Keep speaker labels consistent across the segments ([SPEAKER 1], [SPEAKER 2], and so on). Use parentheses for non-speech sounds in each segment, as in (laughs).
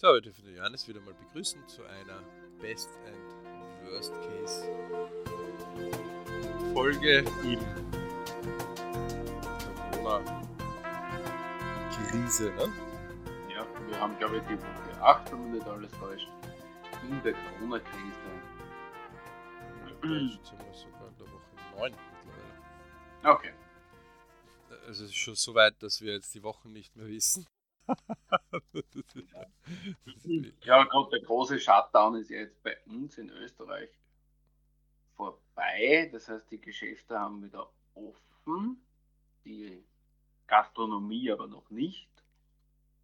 [SPEAKER 1] So, wir dürfen den Johannes wieder mal begrüßen zu einer Best and Worst Case Folge im Corona-Krise. Ne?
[SPEAKER 2] Ja, wir haben glaube ich die Woche 8, wenn man nicht alles täuscht, in der Corona-Krise.
[SPEAKER 1] Jetzt sind wir sogar in der Woche 9 mittlerweile.
[SPEAKER 2] Okay.
[SPEAKER 1] Also es ist schon so weit, dass wir jetzt die Wochen nicht mehr wissen. (laughs)
[SPEAKER 2] Ja, gerade der große Shutdown ist ja jetzt bei uns in Österreich vorbei. Das heißt, die Geschäfte haben wieder offen, die Gastronomie aber noch nicht.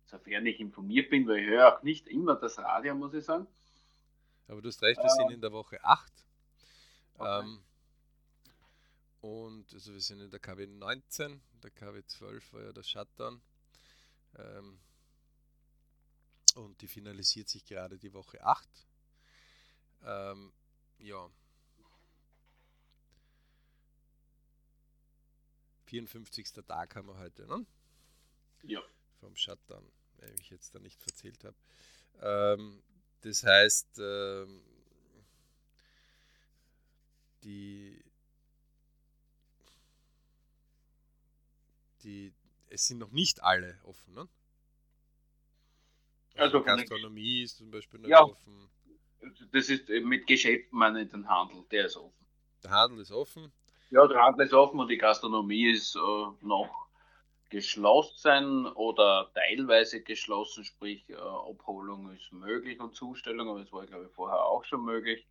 [SPEAKER 2] Sofern ich informiert bin, weil ich höre auch nicht immer das Radio, muss ich sagen.
[SPEAKER 1] Aber du hast recht, wir sind in der Woche 8.
[SPEAKER 2] Okay.
[SPEAKER 1] Ähm, und also wir sind in der KW 19, der KW 12 war ja der Shutdown. Ähm, und die finalisiert sich gerade die Woche 8. Ähm, ja. 54. Tag haben wir heute, ne?
[SPEAKER 2] Ja.
[SPEAKER 1] Vom Shutdown, wenn ich jetzt da nicht verzählt habe. Ähm, das heißt, ähm, die, die, es sind noch nicht alle offen, ne?
[SPEAKER 2] Also den-
[SPEAKER 1] Gastronomie ist zum Beispiel noch
[SPEAKER 2] Ja.
[SPEAKER 1] offen.
[SPEAKER 2] Das ist äh, mit Geschäften, meine ich, den Handel, der ist offen.
[SPEAKER 1] Der Handel ist offen.
[SPEAKER 2] Ja, der Handel ist offen und die Gastronomie ist äh, noch geschlossen oder teilweise geschlossen, sprich äh, Abholung ist möglich und Zustellung, aber das war, glaube ich, vorher auch schon möglich.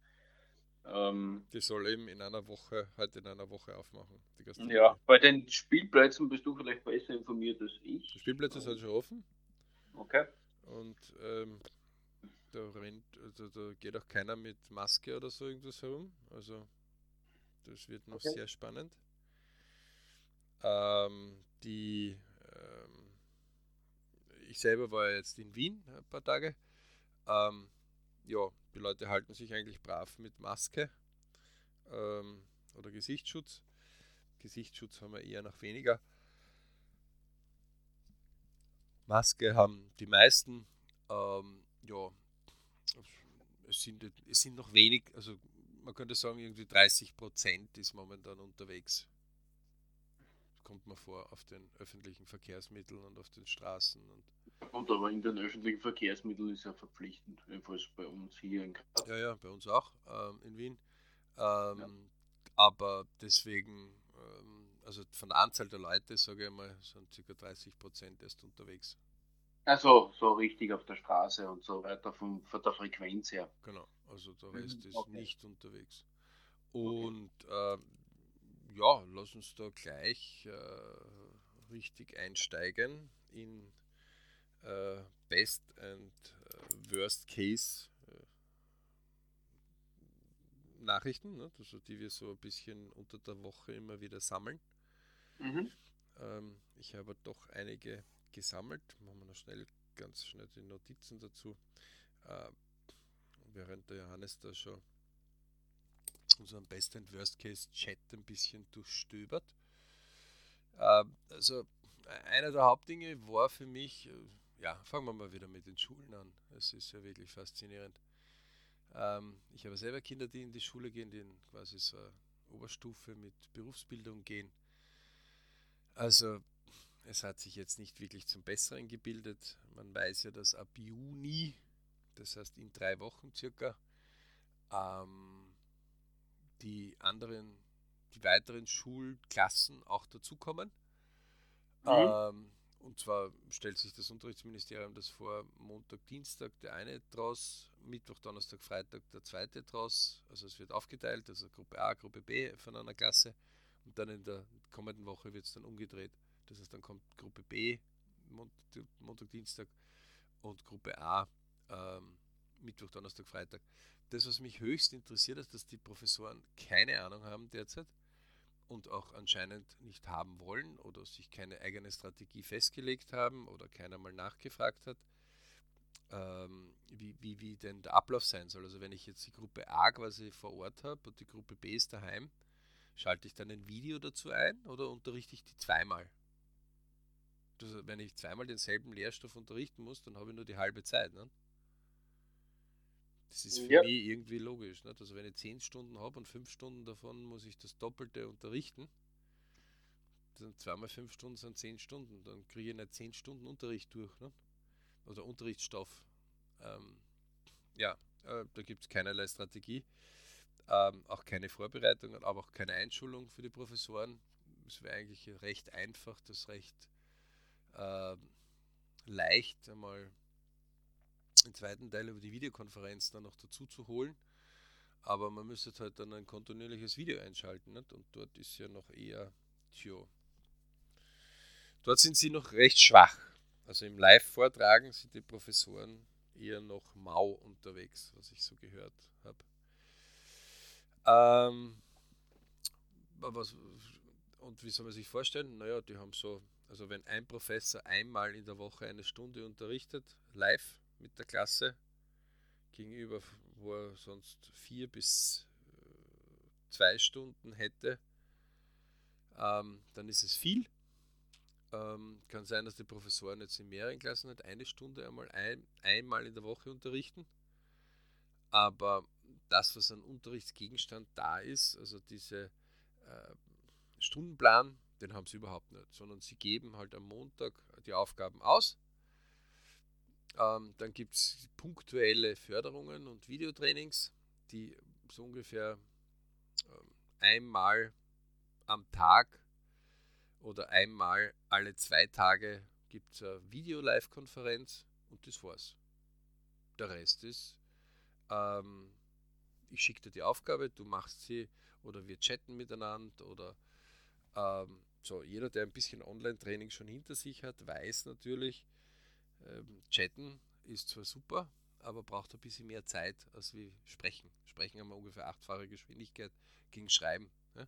[SPEAKER 2] Ähm,
[SPEAKER 1] Die soll eben in einer Woche, heute in einer Woche aufmachen.
[SPEAKER 2] Ja, bei den Spielplätzen bist du vielleicht besser informiert als ich.
[SPEAKER 1] Die Spielplätze sind schon offen
[SPEAKER 2] Okay.
[SPEAKER 1] und ähm, da, rennt, also da geht auch keiner mit Maske oder so irgendwas herum. Also das wird noch
[SPEAKER 2] Okay.
[SPEAKER 1] sehr spannend. Ähm, die, ähm, ich selber war jetzt in Wien ein paar Tage. Ähm, ja, die Leute halten sich eigentlich brav mit Maske ähm, oder Gesichtsschutz. Gesichtsschutz haben wir eher noch weniger. Maske haben die meisten. Ähm, ja, es sind, es sind noch wenig, also man könnte sagen, irgendwie 30 Prozent ist momentan unterwegs. Kommt mir vor auf den öffentlichen Verkehrsmitteln und auf den Straßen. Und
[SPEAKER 2] Und aber in den öffentlichen Verkehrsmitteln ist ja verpflichtend, jedenfalls bei uns hier in Graz.
[SPEAKER 1] ja, ja, bei uns auch ähm, in Wien. Ähm, Aber deswegen, ähm, also von der Anzahl der Leute, sage ich mal, sind ca. 30 Prozent erst unterwegs.
[SPEAKER 2] Also so richtig auf der Straße und so weiter von, von der Frequenz her.
[SPEAKER 1] Genau, also der
[SPEAKER 2] Mhm,
[SPEAKER 1] Rest ist
[SPEAKER 2] okay.
[SPEAKER 1] nicht unterwegs. Und ähm, ja, lass uns da gleich äh, richtig einsteigen in äh, Best and äh, Worst Case äh, Nachrichten, ne? also die wir so ein bisschen unter der Woche immer wieder sammeln.
[SPEAKER 2] Mhm.
[SPEAKER 1] Ähm, ich habe doch einige gesammelt. Machen wir noch schnell, ganz schnell die Notizen dazu. Äh, während der Johannes da schon unseren Best and Worst Case Chat ein bisschen durchstöbert. Äh, also einer der Hauptdinge war für mich, äh, ja, fangen wir mal wieder mit den Schulen an. Es ist ja wirklich faszinierend. Ähm, ich habe selber Kinder, die in die Schule gehen, die in quasi so eine Oberstufe mit Berufsbildung gehen. Also es hat sich jetzt nicht wirklich zum Besseren gebildet. Man weiß ja, dass ab Juni, das heißt in drei Wochen circa, ähm, die anderen, die weiteren Schulklassen auch dazukommen.
[SPEAKER 2] Mhm.
[SPEAKER 1] Ähm, und zwar stellt sich das Unterrichtsministerium das vor, Montag, Dienstag der eine draus, Mittwoch, Donnerstag, Freitag der zweite draus. Also es wird aufgeteilt, also Gruppe A, Gruppe B von einer Klasse. Und dann in der kommenden Woche wird es dann umgedreht. Das heißt, dann kommt Gruppe B Montag, Montag Dienstag und Gruppe A ähm, Mittwoch, Donnerstag, Freitag. Das, was mich höchst interessiert, ist, dass die Professoren keine Ahnung haben derzeit und auch anscheinend nicht haben wollen oder sich keine eigene Strategie festgelegt haben oder keiner mal nachgefragt hat, ähm, wie, wie, wie denn der Ablauf sein soll. Also wenn ich jetzt die Gruppe A quasi vor Ort habe und die Gruppe B ist daheim, schalte ich dann ein Video dazu ein oder unterrichte ich die zweimal? Also wenn ich zweimal denselben Lehrstoff unterrichten muss, dann habe ich nur die halbe Zeit. Ne? Das ist für
[SPEAKER 2] Ja.
[SPEAKER 1] mich irgendwie logisch. Nicht? Also wenn ich 10 Stunden habe und 5 Stunden davon muss ich das Doppelte unterrichten, dann zweimal 5 Stunden sind 10 Stunden. Dann kriege ich nicht 10 Stunden Unterricht durch. Nicht? Oder Unterrichtsstoff. Ähm, ja, äh, da gibt es keinerlei Strategie. Ähm, auch keine Vorbereitungen, aber auch keine Einschulung für die Professoren. Es wäre eigentlich recht einfach, das recht ähm, leicht einmal den zweiten Teil über die Videokonferenz dann noch dazu zu holen. Aber man müsste halt dann ein kontinuierliches Video einschalten. Nicht? Und dort ist ja noch eher, tja, dort sind sie noch recht schwach. Also im Live-Vortragen sind die Professoren eher noch mau unterwegs, was ich so gehört habe. Ähm, was, und wie soll man sich vorstellen? Naja, die haben so, also wenn ein Professor einmal in der Woche eine Stunde unterrichtet, live mit der Klasse, gegenüber, wo er sonst vier bis äh, zwei Stunden hätte, ähm, dann ist es viel. Ähm, kann sein, dass die Professoren jetzt in mehreren Klassen nicht eine Stunde einmal ein, einmal in der Woche unterrichten. Aber das, was an Unterrichtsgegenstand da ist, also diese äh, Stundenplan, den haben sie überhaupt nicht, sondern sie geben halt am Montag die Aufgaben aus. Ähm, dann gibt es punktuelle Förderungen und Videotrainings, die so ungefähr ähm, einmal am Tag oder einmal alle zwei Tage gibt es eine Video-Live-Konferenz und das war's. Der Rest ist, ähm, ich schicke dir die Aufgabe, du machst sie oder wir chatten miteinander oder ähm, so. Jeder, der ein bisschen Online-Training schon hinter sich hat, weiß natürlich, ähm, chatten ist zwar super, aber braucht ein bisschen mehr Zeit als wie sprechen. Sprechen haben wir ungefähr achtfache Geschwindigkeit gegen Schreiben. Ne?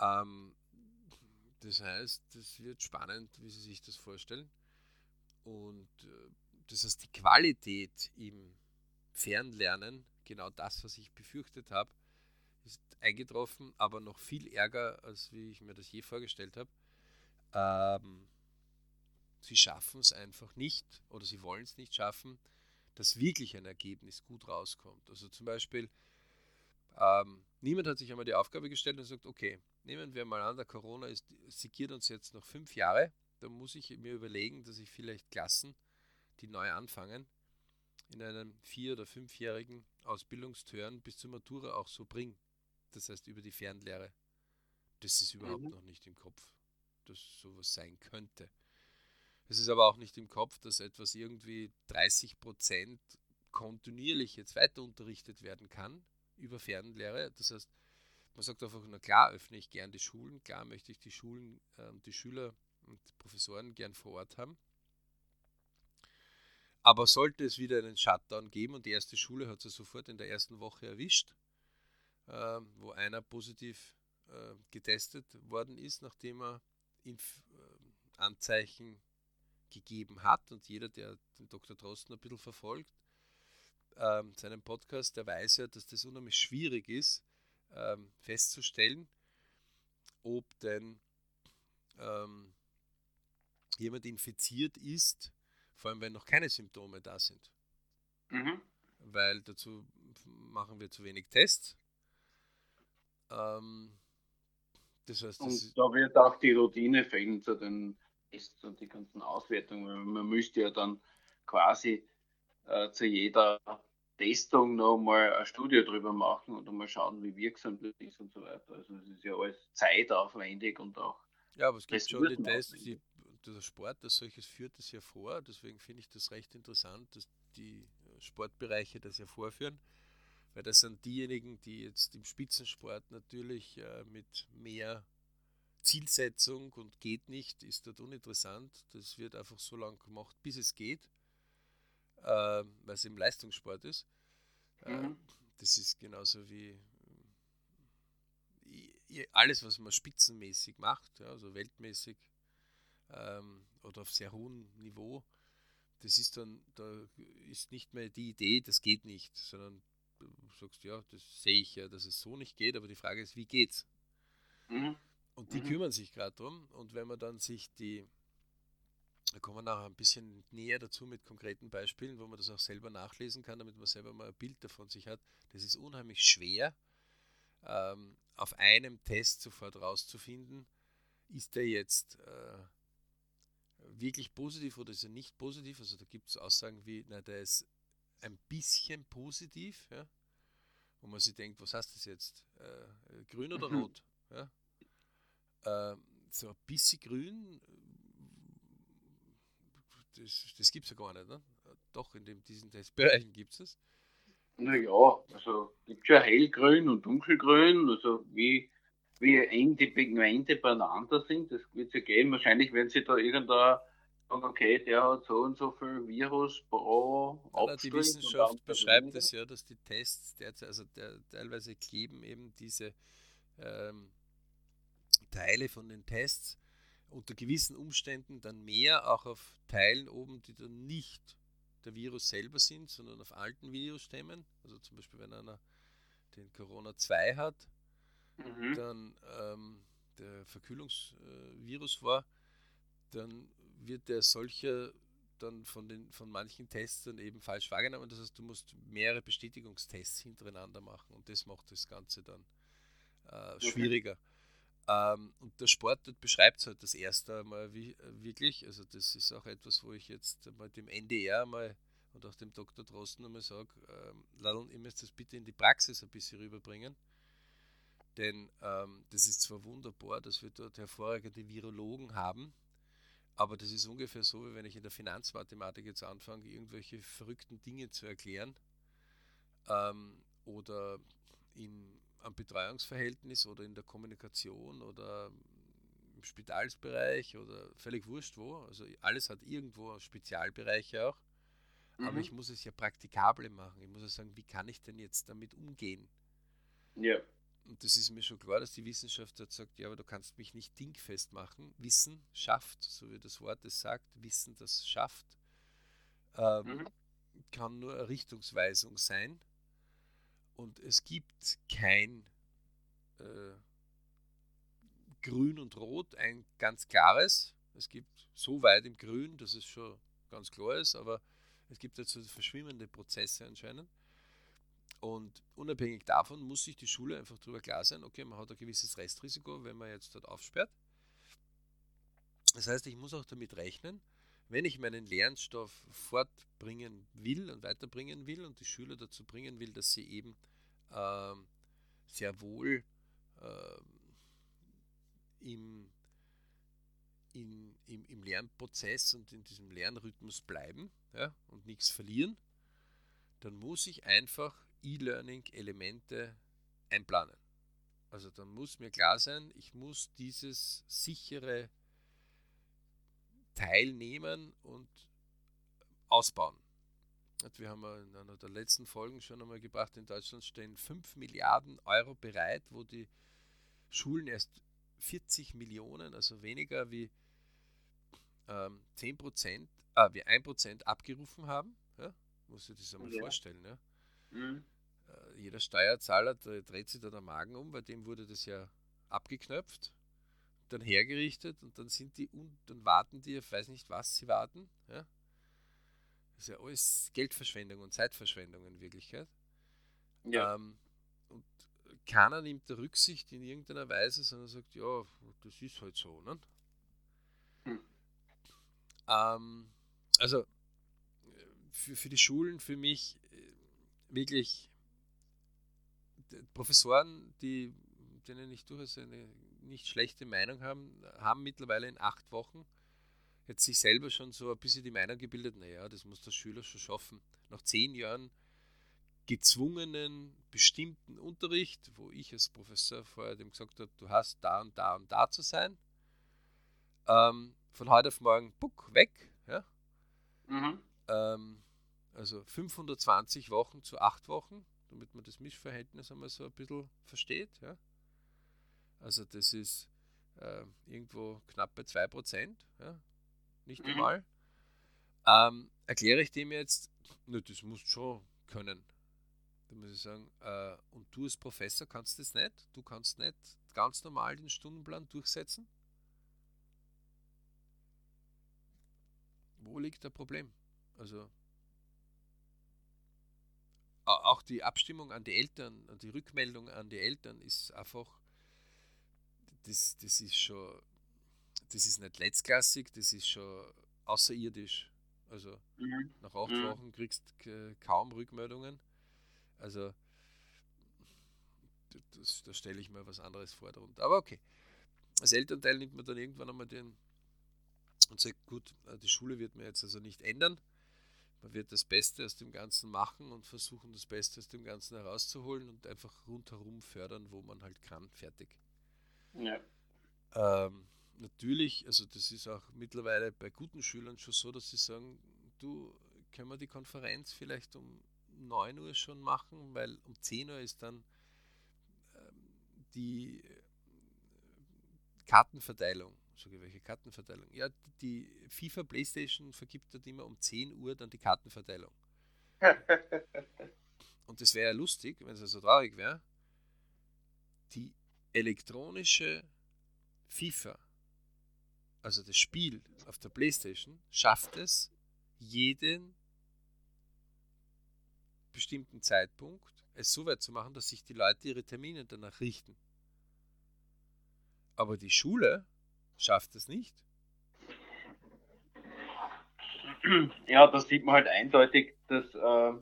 [SPEAKER 1] Ähm, das heißt, das wird spannend, wie Sie sich das vorstellen. Und äh, das heißt, die Qualität im Fernlernen, genau das, was ich befürchtet habe, ist eingetroffen, aber noch viel ärger, als wie ich mir das je vorgestellt habe. Ähm, sie schaffen es einfach nicht oder sie wollen es nicht schaffen, dass wirklich ein Ergebnis gut rauskommt. Also zum Beispiel, ähm, niemand hat sich einmal die Aufgabe gestellt und sagt, okay, nehmen wir mal an, der Corona ist, segiert uns jetzt noch fünf Jahre, dann muss ich mir überlegen, dass ich vielleicht Klassen, die neu anfangen, in einem vier- oder fünfjährigen Ausbildungstören bis zur Matura auch so bringe. Das heißt über die Fernlehre. Das ist überhaupt
[SPEAKER 2] Mhm.
[SPEAKER 1] noch nicht im Kopf, dass sowas sein könnte. Es ist aber auch nicht im Kopf, dass etwas irgendwie 30 Prozent kontinuierlich jetzt weiter unterrichtet werden kann über Fernlehre. Das heißt, man sagt einfach, na klar, öffne ich gern die Schulen, klar möchte ich die Schulen, äh, die Schüler und Professoren gern vor Ort haben. Aber sollte es wieder einen Shutdown geben und die erste Schule hat es sofort in der ersten Woche erwischt, äh, wo einer positiv äh, getestet worden ist, nachdem er Impfanzeichen äh, gegeben hat und jeder, der den Dr. Drosten ein bisschen verfolgt, ähm, seinen Podcast, der weiß ja, dass das unheimlich schwierig ist, ähm, festzustellen, ob denn ähm, jemand infiziert ist, vor allem wenn noch keine Symptome da sind.
[SPEAKER 2] Mhm.
[SPEAKER 1] Weil dazu machen wir zu wenig Tests. Ähm, das heißt, das
[SPEAKER 2] Und da wird auch die Routine fehlen zu den Tests und die ganzen Auswertungen. Man müsste ja dann quasi äh, zu jeder Testung noch mal eine Studie drüber machen und mal schauen, wie wirksam das ist und so weiter. Also es ist ja alles zeitaufwendig und auch
[SPEAKER 1] Ja, aber es gibt schon die Tests, die, der Sport als solches führt das ja vor. Deswegen finde ich das recht interessant, dass die äh, Sportbereiche das ja vorführen. Weil das sind diejenigen, die jetzt im Spitzensport natürlich äh, mit mehr Zielsetzung und geht nicht, ist dort uninteressant. Das wird einfach so lange gemacht, bis es geht, äh, weil es im Leistungssport ist. Äh,
[SPEAKER 2] Mhm.
[SPEAKER 1] das ist genauso wie i- alles, was man spitzenmäßig macht, ja, also weltmäßig ähm, oder auf sehr hohem Niveau, das ist dann, da ist nicht mehr die Idee, das geht nicht, sondern du sagst, ja, das sehe ich ja, dass es so nicht geht, aber die Frage ist, wie geht's?
[SPEAKER 2] Mhm.
[SPEAKER 1] Und die
[SPEAKER 2] Mhm.
[SPEAKER 1] kümmern sich gerade drum. Und wenn man dann sich die Da kommen wir nachher ein bisschen näher dazu mit konkreten Beispielen, wo man das auch selber nachlesen kann, damit man selber mal ein Bild davon sich hat. Das ist unheimlich schwer, ähm, auf einem Test sofort rauszufinden, ist der jetzt äh, wirklich positiv oder ist er nicht positiv? Also da gibt es Aussagen wie, na, der ist ein bisschen positiv, ja? wo man sich denkt, was heißt das jetzt? Äh, grün oder mhm. rot? Ja? Äh, so ein bisschen grün, das, das gibt es ja gar nicht. Ne? Doch, in dem, diesen Testbereichen gibt es das.
[SPEAKER 2] Naja, also gibt es ja hellgrün und dunkelgrün, also wie, wie eng die Pigmente beieinander sind, das wird es ja geben. Wahrscheinlich werden sie da irgendein sagen, okay, der hat so und so viel Virus pro
[SPEAKER 1] ja, Die Wissenschaft beschreibt es ja, dass die Tests derzeit, also der, teilweise kleben eben diese ähm, Teile von den Tests unter gewissen Umständen dann mehr auch auf Teilen oben, die dann nicht der Virus selber sind, sondern auf alten Virusstämmen. Also zum Beispiel, wenn einer den Corona 2 hat, mhm. dann ähm, der Verkühlungsvirus äh, war, dann wird der solcher dann von, den, von manchen Tests dann eben falsch wahrgenommen. Das heißt, du musst mehrere Bestätigungstests hintereinander machen und das macht das Ganze dann äh, schwieriger. Ähm, und der Sport dort beschreibt es halt das erste Mal wie, wirklich. Also, das ist auch etwas, wo ich jetzt mal dem NDR mal und auch dem Dr. Drosten einmal sage: ähm, Ladl, ihr müsst das bitte in die Praxis ein bisschen rüberbringen. Denn ähm, das ist zwar wunderbar, dass wir dort hervorragende Virologen haben, aber das ist ungefähr so, wie wenn ich in der Finanzmathematik jetzt anfange, irgendwelche verrückten Dinge zu erklären ähm, oder in, am Betreuungsverhältnis oder in der Kommunikation oder im Spitalsbereich oder völlig wurscht wo. Also alles hat irgendwo Spezialbereiche auch. Mhm. Aber ich muss es ja praktikabel machen. Ich muss ja sagen, wie kann ich denn jetzt damit umgehen?
[SPEAKER 2] Ja.
[SPEAKER 1] Und das ist mir schon klar, dass die Wissenschaft dort sagt, ja, aber du kannst mich nicht dingfest machen. Wissen schafft, so wie das Wort es sagt, Wissen, das schafft, ähm, mhm. kann nur eine Richtungsweisung sein. Und es gibt kein äh, Grün und Rot, ein ganz klares. Es gibt so weit im Grün, dass es schon ganz klar ist, aber es gibt dazu verschwimmende Prozesse anscheinend. Und unabhängig davon muss sich die Schule einfach darüber klar sein, okay, man hat ein gewisses Restrisiko, wenn man jetzt dort aufsperrt. Das heißt, ich muss auch damit rechnen, wenn ich meinen Lernstoff fortbringen will und weiterbringen will und die Schüler dazu bringen will, dass sie eben äh, sehr wohl äh, im, in, im, im, Lernprozess und in diesem Lernrhythmus bleiben ja, und nichts verlieren, dann muss ich einfach E-Learning-Elemente einplanen. Also dann muss mir klar sein, ich muss dieses sichere Teilnehmen und ausbauen. Wir haben in einer der letzten Folgen schon einmal gebracht, in Deutschland stehen 5 Milliarden Euro bereit, wo die Schulen erst 40 Millionen, also weniger wie ähm, 10 Prozent, äh, wie 1 Prozent abgerufen haben. Ja? Muss ich das einmal ja. vorstellen. Ja? Mhm. Äh, jeder Steuerzahler dreht sich da der Magen um, bei dem wurde das ja abgeknöpft, dann hergerichtet und dann sind die und dann warten die ich weiß nicht was sie warten. Ja? Das ist ja alles Geldverschwendung und Zeitverschwendung in Wirklichkeit. Ja. Ähm, und keiner nimmt der Rücksicht in irgendeiner Weise, sondern sagt, ja, das ist halt so. Ne? Hm. Ähm, also für, für die Schulen, für mich wirklich Professoren, die, denen ich durchaus eine nicht schlechte Meinung haben, haben mittlerweile in acht Wochen jetzt sich selber schon so ein bisschen die Meinung gebildet, naja, das muss der Schüler schon schaffen. Nach zehn Jahren gezwungenen, bestimmten Unterricht, wo ich als Professor vorher dem gesagt habe, du hast da und da und da zu sein, ähm, von heute auf morgen, buck, weg. Ja? Mhm. Ähm, also 520 Wochen zu 8 Wochen, damit man das Mischverhältnis einmal so ein bisschen versteht. Ja? Also das ist äh, irgendwo knapp bei 2%, ja? nicht mhm. einmal. Ähm, erkläre ich dem jetzt, na, das musst du schon können. Da muss ich sagen, äh, und du als Professor kannst das nicht? Du kannst nicht ganz normal den Stundenplan durchsetzen? wo liegt der Problem? Also auch die Abstimmung an die Eltern, die Rückmeldung an die Eltern ist einfach, das, das ist schon, das ist nicht letztklassig, das ist schon außerirdisch. Also mhm. nach acht mhm. Wochen kriegst du kaum Rückmeldungen. Also das, da stelle ich mir was anderes vor darunter. Aber okay. Als Elternteil nimmt man dann irgendwann einmal den und sagt, gut, äh, die Schule wird mir jetzt also nicht ändern. Man wird das Beste aus dem Ganzen machen und versuchen, das Beste aus dem Ganzen herauszuholen und einfach rundherum fördern, wo man halt kann. Fertig. Ja. Ähm, natürlich, also das ist auch mittlerweile bei guten Schülern schon so, dass sie sagen, du, können wir die Konferenz vielleicht um 9 Uhr schon machen, weil um 10 Uhr ist dann ähm, die Kartenverteilung. Sage welche Kartenverteilung? Ja, die FIFA Playstation vergibt dort immer um 10 Uhr dann die Kartenverteilung. (laughs) Und das wäre ja lustig, wenn es so also traurig wäre. Die elektronische FIFA, also das Spiel auf der Playstation, schafft es, jeden bestimmten Zeitpunkt es so weit zu machen, dass sich die Leute ihre Termine danach richten. Aber die Schule schafft es nicht.
[SPEAKER 2] Ja, da sieht man halt eindeutig, dass, äh,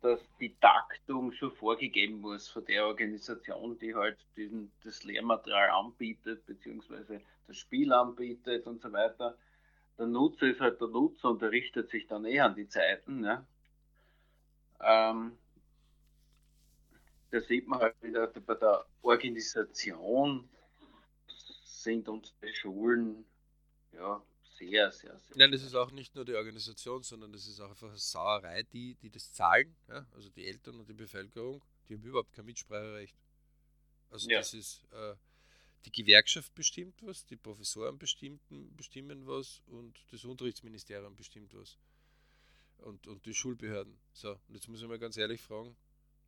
[SPEAKER 2] dass die Taktung schon vorgegeben muss von der Organisation, die halt diesen, das Lehrmaterial anbietet, beziehungsweise das Spiel anbietet und so weiter. Der Nutzer ist halt der Nutzer und der richtet sich dann eh an die Zeiten. Ne? Ähm, da sieht man halt wieder bei der Organisation sind unsere Schulen ja sehr, sehr, sehr.
[SPEAKER 1] Nein, das ist auch nicht nur die Organisation, sondern das ist auch einfach eine Sauerei, die, die das zahlen, ja? also die Eltern und die Bevölkerung, die haben überhaupt kein Mitspracherecht. Also ja. das ist, äh, die Gewerkschaft bestimmt was, die Professoren bestimmten, bestimmen was und das Unterrichtsministerium bestimmt was. Und, und die Schulbehörden. So, und jetzt muss ich mal ganz ehrlich fragen,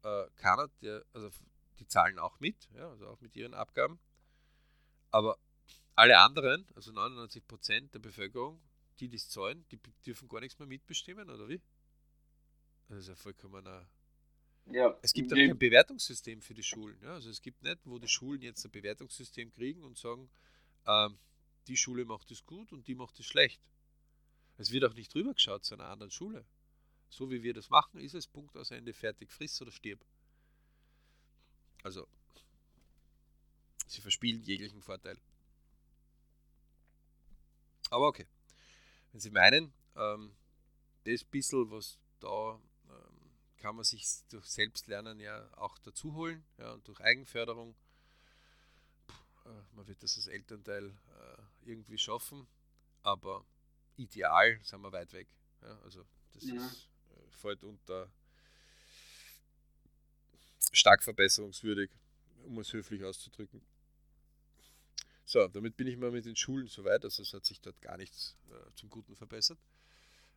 [SPEAKER 1] äh, keiner, der, also die zahlen auch mit, ja, also auch mit ihren Abgaben, aber alle anderen, also 99 Prozent der Bevölkerung, die das zahlen, die dürfen gar nichts mehr mitbestimmen, oder wie? Das ist ja vollkommener. Ja, es gibt auch kein Bewertungssystem für die Schulen. Ja? Also es gibt nicht, wo die Schulen jetzt ein Bewertungssystem kriegen und sagen, ähm, die Schule macht es gut und die macht es schlecht. Es wird auch nicht drüber geschaut zu einer anderen Schule. So wie wir das machen, ist es Punkt aus Ende fertig, friss oder stirb. Also Sie verspielen jeglichen Vorteil. Aber okay. Wenn Sie meinen, ähm, das bisschen, was da ähm, kann man sich durch Selbstlernen ja auch dazu holen ja, und durch Eigenförderung. Puh, äh, man wird das als Elternteil äh, irgendwie schaffen, aber ideal sind wir weit weg. Ja, also das ja. ist, äh, fällt unter stark verbesserungswürdig, um es höflich auszudrücken. So, damit bin ich mal mit den Schulen soweit, also es hat sich dort gar nichts äh, zum Guten verbessert.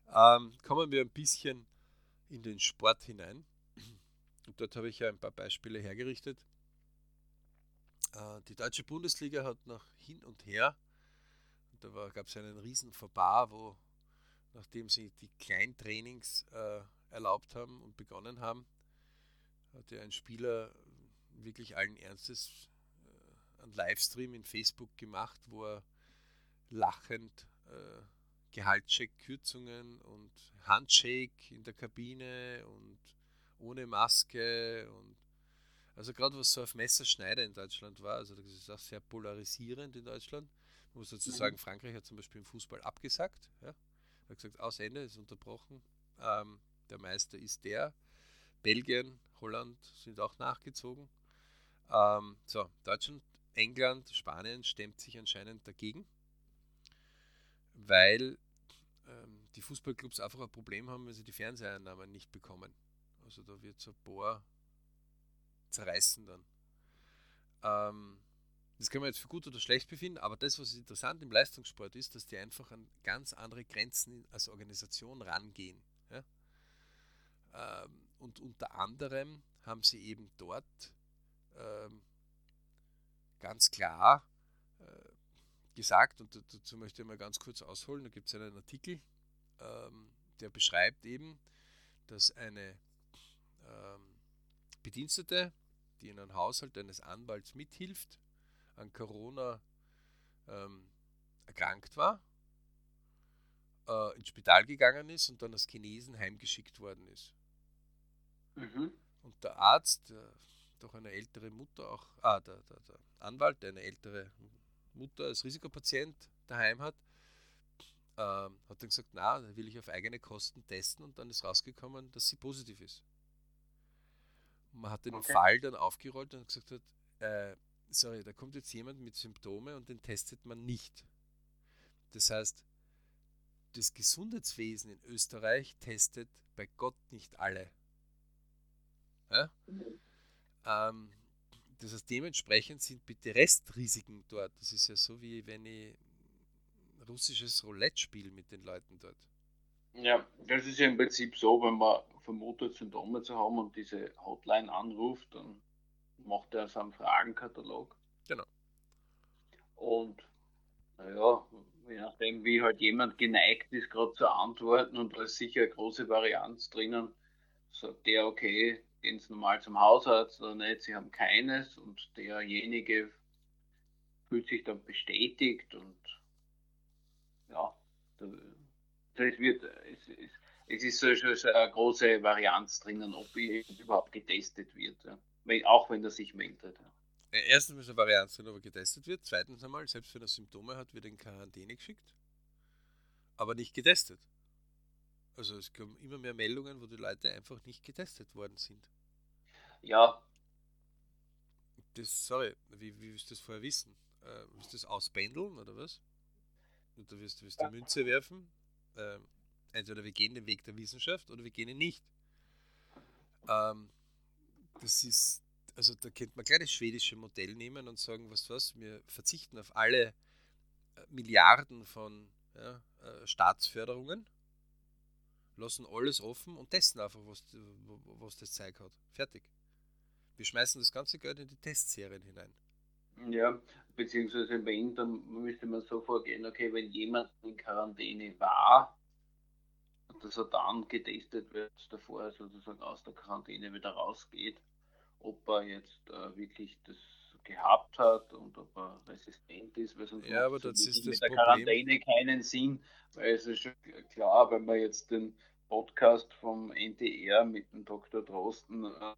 [SPEAKER 1] Ähm, kommen wir ein bisschen in den Sport hinein. (clears throat) Und dort habe ich ja ein paar Beispiele hergerichtet. Äh, die deutsche Bundesliga hat nach hin und her, und da gab es einen riesen Verbar, wo nachdem sie die Kleintrainings äh, erlaubt haben und begonnen haben, hat ja ein Spieler wirklich allen Ernstes einen Livestream in Facebook gemacht, wo er lachend äh, Gehaltscheck-Kürzungen und Handshake in der Kabine und ohne Maske und also gerade was so auf Messerschneider in Deutschland war, also das ist auch sehr polarisierend in Deutschland. Man muss dazu sagen, Frankreich hat zum Beispiel im Fußball abgesagt. Ja. Er hat gesagt, aus Ende ist unterbrochen. Ähm, der Meister ist der. Belgien, Holland sind auch nachgezogen. Ähm, so, Deutschland England, Spanien stemmt sich anscheinend dagegen, weil ähm, die Fußballclubs einfach ein Problem haben, wenn sie die Fernseheinnahmen nicht bekommen. Also da wird so ein Bohr zerreißen dann. Ähm, das kann man jetzt für gut oder schlecht befinden, aber das, was interessant im Leistungssport ist, dass die einfach an ganz andere Grenzen als Organisation rangehen. Ja? Ähm, und unter anderem haben sie eben dort ähm, ganz klar äh, gesagt, und dazu möchte ich mal ganz kurz ausholen, da gibt es einen Artikel, ähm, der beschreibt eben, dass eine ähm, Bedienstete, die in einem Haushalt eines Anwalts mithilft, an Corona ähm, erkrankt war, äh, ins Spital gegangen ist und dann als Chinesen heimgeschickt worden ist. Mhm. Und der Arzt, der doch eine ältere Mutter auch, ah, der, der, der Anwalt, der eine ältere Mutter als Risikopatient daheim hat, ähm, hat dann gesagt, na, da will ich auf eigene Kosten testen und dann ist rausgekommen, dass sie positiv ist. Und man hat den okay. Fall dann aufgerollt und gesagt hat, äh, sorry, da kommt jetzt jemand mit Symptome und den testet man nicht. Das heißt, das Gesundheitswesen in Österreich testet bei Gott nicht alle. Ja? Ähm, das heißt, dementsprechend sind bitte Restrisiken dort. Das ist ja so, wie wenn ich russisches Roulette spiele mit den Leuten dort.
[SPEAKER 2] Ja, das ist ja im Prinzip so, wenn man vermutet, Symptome zu haben und diese Hotline anruft, dann macht er so einen Fragenkatalog.
[SPEAKER 1] Genau.
[SPEAKER 2] Und naja, je nachdem, wie halt jemand geneigt ist, gerade zu antworten und da ist sicher eine große Varianz drinnen, sagt der, okay, gehen Sie normal zum Hausarzt oder nicht, Sie haben keines und derjenige fühlt sich dann bestätigt und ja, das wird, es, es, es ist so, so eine große Varianz drinnen, ob überhaupt getestet wird, ja. auch wenn er sich meldet. Ja.
[SPEAKER 1] Erstens ist eine Varianz drin, ob er getestet wird. Zweitens einmal, selbst wenn er Symptome hat, wird er in Quarantäne geschickt, aber nicht getestet. Also es kommen immer mehr Meldungen, wo die Leute einfach nicht getestet worden sind.
[SPEAKER 2] Ja.
[SPEAKER 1] Das, sorry, wie, wie willst du das vorher wissen? Äh, willst du das auspendeln oder was? Oder wirst du die Münze werfen? Äh, entweder wir gehen den Weg der Wissenschaft oder wir gehen ihn nicht. Ähm, das ist, also da könnte man gleich das schwedische Modell nehmen und sagen, was was, wir verzichten auf alle äh, Milliarden von ja, äh, Staatsförderungen, lassen alles offen und testen einfach, was, was das Zeug hat. Fertig. Wir schmeißen das ganze Geld in die Testserien hinein.
[SPEAKER 2] Ja, beziehungsweise wenn, dann müsste man so vorgehen, okay, wenn jemand in Quarantäne war, dass er dann getestet wird, davor sozusagen aus der Quarantäne wieder rausgeht, ob er jetzt äh, wirklich das gehabt hat und ob er resistent ist, weil sonst
[SPEAKER 1] ja, aber das ist
[SPEAKER 2] mit
[SPEAKER 1] das
[SPEAKER 2] der Problem. Quarantäne keinen Sinn, weil es ist schon klar, wenn man jetzt den Podcast vom NTR mit dem Dr. Drosten äh,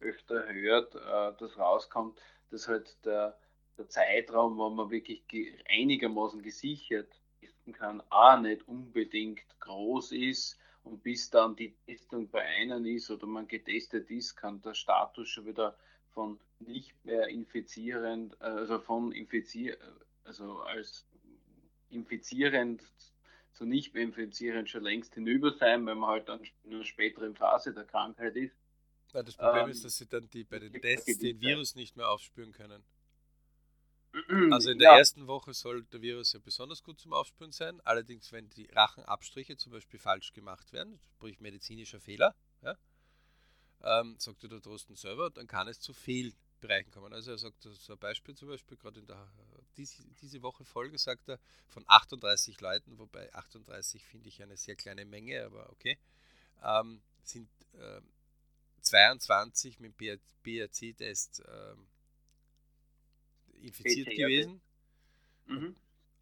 [SPEAKER 2] öfter hört, äh, das rauskommt, dass halt der, der Zeitraum, wo man wirklich einigermaßen gesichert testen kann, auch nicht unbedingt groß ist. Und bis dann die Testung bei einem ist oder man getestet ist, kann der Status schon wieder von nicht mehr infizierend, äh, also von infizier, also als infizierend zu nicht mehr infizierend schon längst hinüber sein, wenn man halt dann in einer späteren Phase der Krankheit ist.
[SPEAKER 1] Ja, das Problem ähm, ist, dass sie dann die, bei den Tests den Virus nicht mehr aufspüren können. (clears throat) Also in der ja. ersten Woche soll der Virus ja besonders gut zum Aufspüren sein. Allerdings, wenn die Rachenabstriche zum Beispiel falsch gemacht werden, sprich medizinischer Fehler, ja, ähm, sagt der Drosten selber, dann kann es zu Fehlbereichen kommen. Also er sagt so ein Beispiel zum Beispiel, gerade in der diese, diese Woche Folge sagt er, von 38 Leuten, wobei 38 finde ich eine sehr kleine Menge, aber okay, ähm, sind ähm, 22 mit dem BRC-Test ähm, infiziert BC, gewesen. Mhm.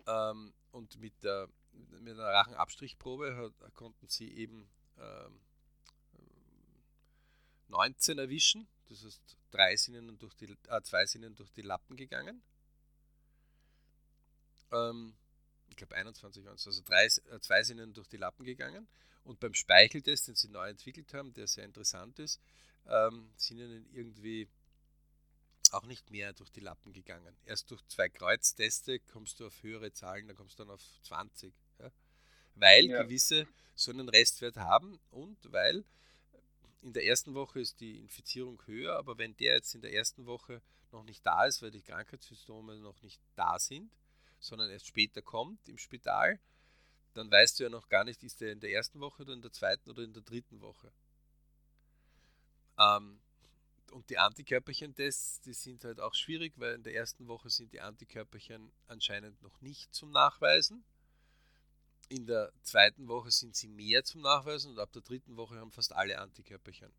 [SPEAKER 1] Ähm, und mit der, mit einer Rachenabstrichprobe hat, konnten sie eben ähm, 19 erwischen. Das heißt, drei sind ihnen durch die, äh, zwei sind ihnen durch die Lappen gegangen. Ähm, ich glaube 21 waren es, also drei, äh, zwei sind ihnen durch die Lappen gegangen. Und beim Speicheltest, den sie neu entwickelt haben, der sehr interessant ist, ähm, sind ihnen irgendwie auch nicht mehr durch die Lappen gegangen. Erst durch zwei Kreuzteste kommst du auf höhere Zahlen, dann kommst du dann auf 20. Ja? Weil ja. gewisse so einen Restwert haben und weil in der ersten Woche ist die Infizierung höher, aber wenn der jetzt in der ersten Woche noch nicht da ist, weil die Krankheitssymptome noch nicht da sind, sondern erst später kommt im Spital, dann weißt du ja noch gar nicht, ist der in der ersten Woche oder in der zweiten oder in der dritten Woche. Ähm, und die Antikörperchen-Tests, die sind halt auch schwierig, weil in der ersten Woche sind die Antikörperchen anscheinend noch nicht zum Nachweisen. In der zweiten Woche sind sie mehr zum Nachweisen und ab der dritten Woche haben fast alle Antikörperchen.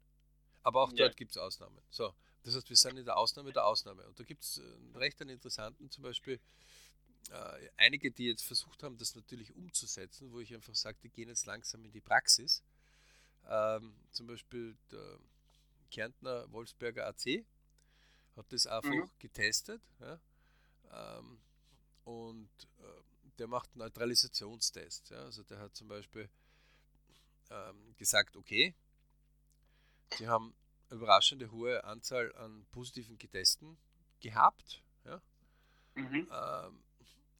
[SPEAKER 1] Aber auch dort ja. gibt es Ausnahmen. So, das heißt, wir sind in der Ausnahme der Ausnahme. Und da gibt es einen recht einen interessanten, zum Beispiel äh, einige, die jetzt versucht haben, das natürlich umzusetzen, wo ich einfach sage, die gehen jetzt langsam in die Praxis. Ähm, zum Beispiel der Kärntner Wolfsberger AC hat das einfach mhm. getestet. Ja? Ähm, und äh, der macht Neutralisationstests. Ja? Also der hat zum Beispiel ähm, gesagt, okay, sie haben eine überraschende hohe Anzahl an positiven Getesten gehabt. Ja? Mhm. Ähm,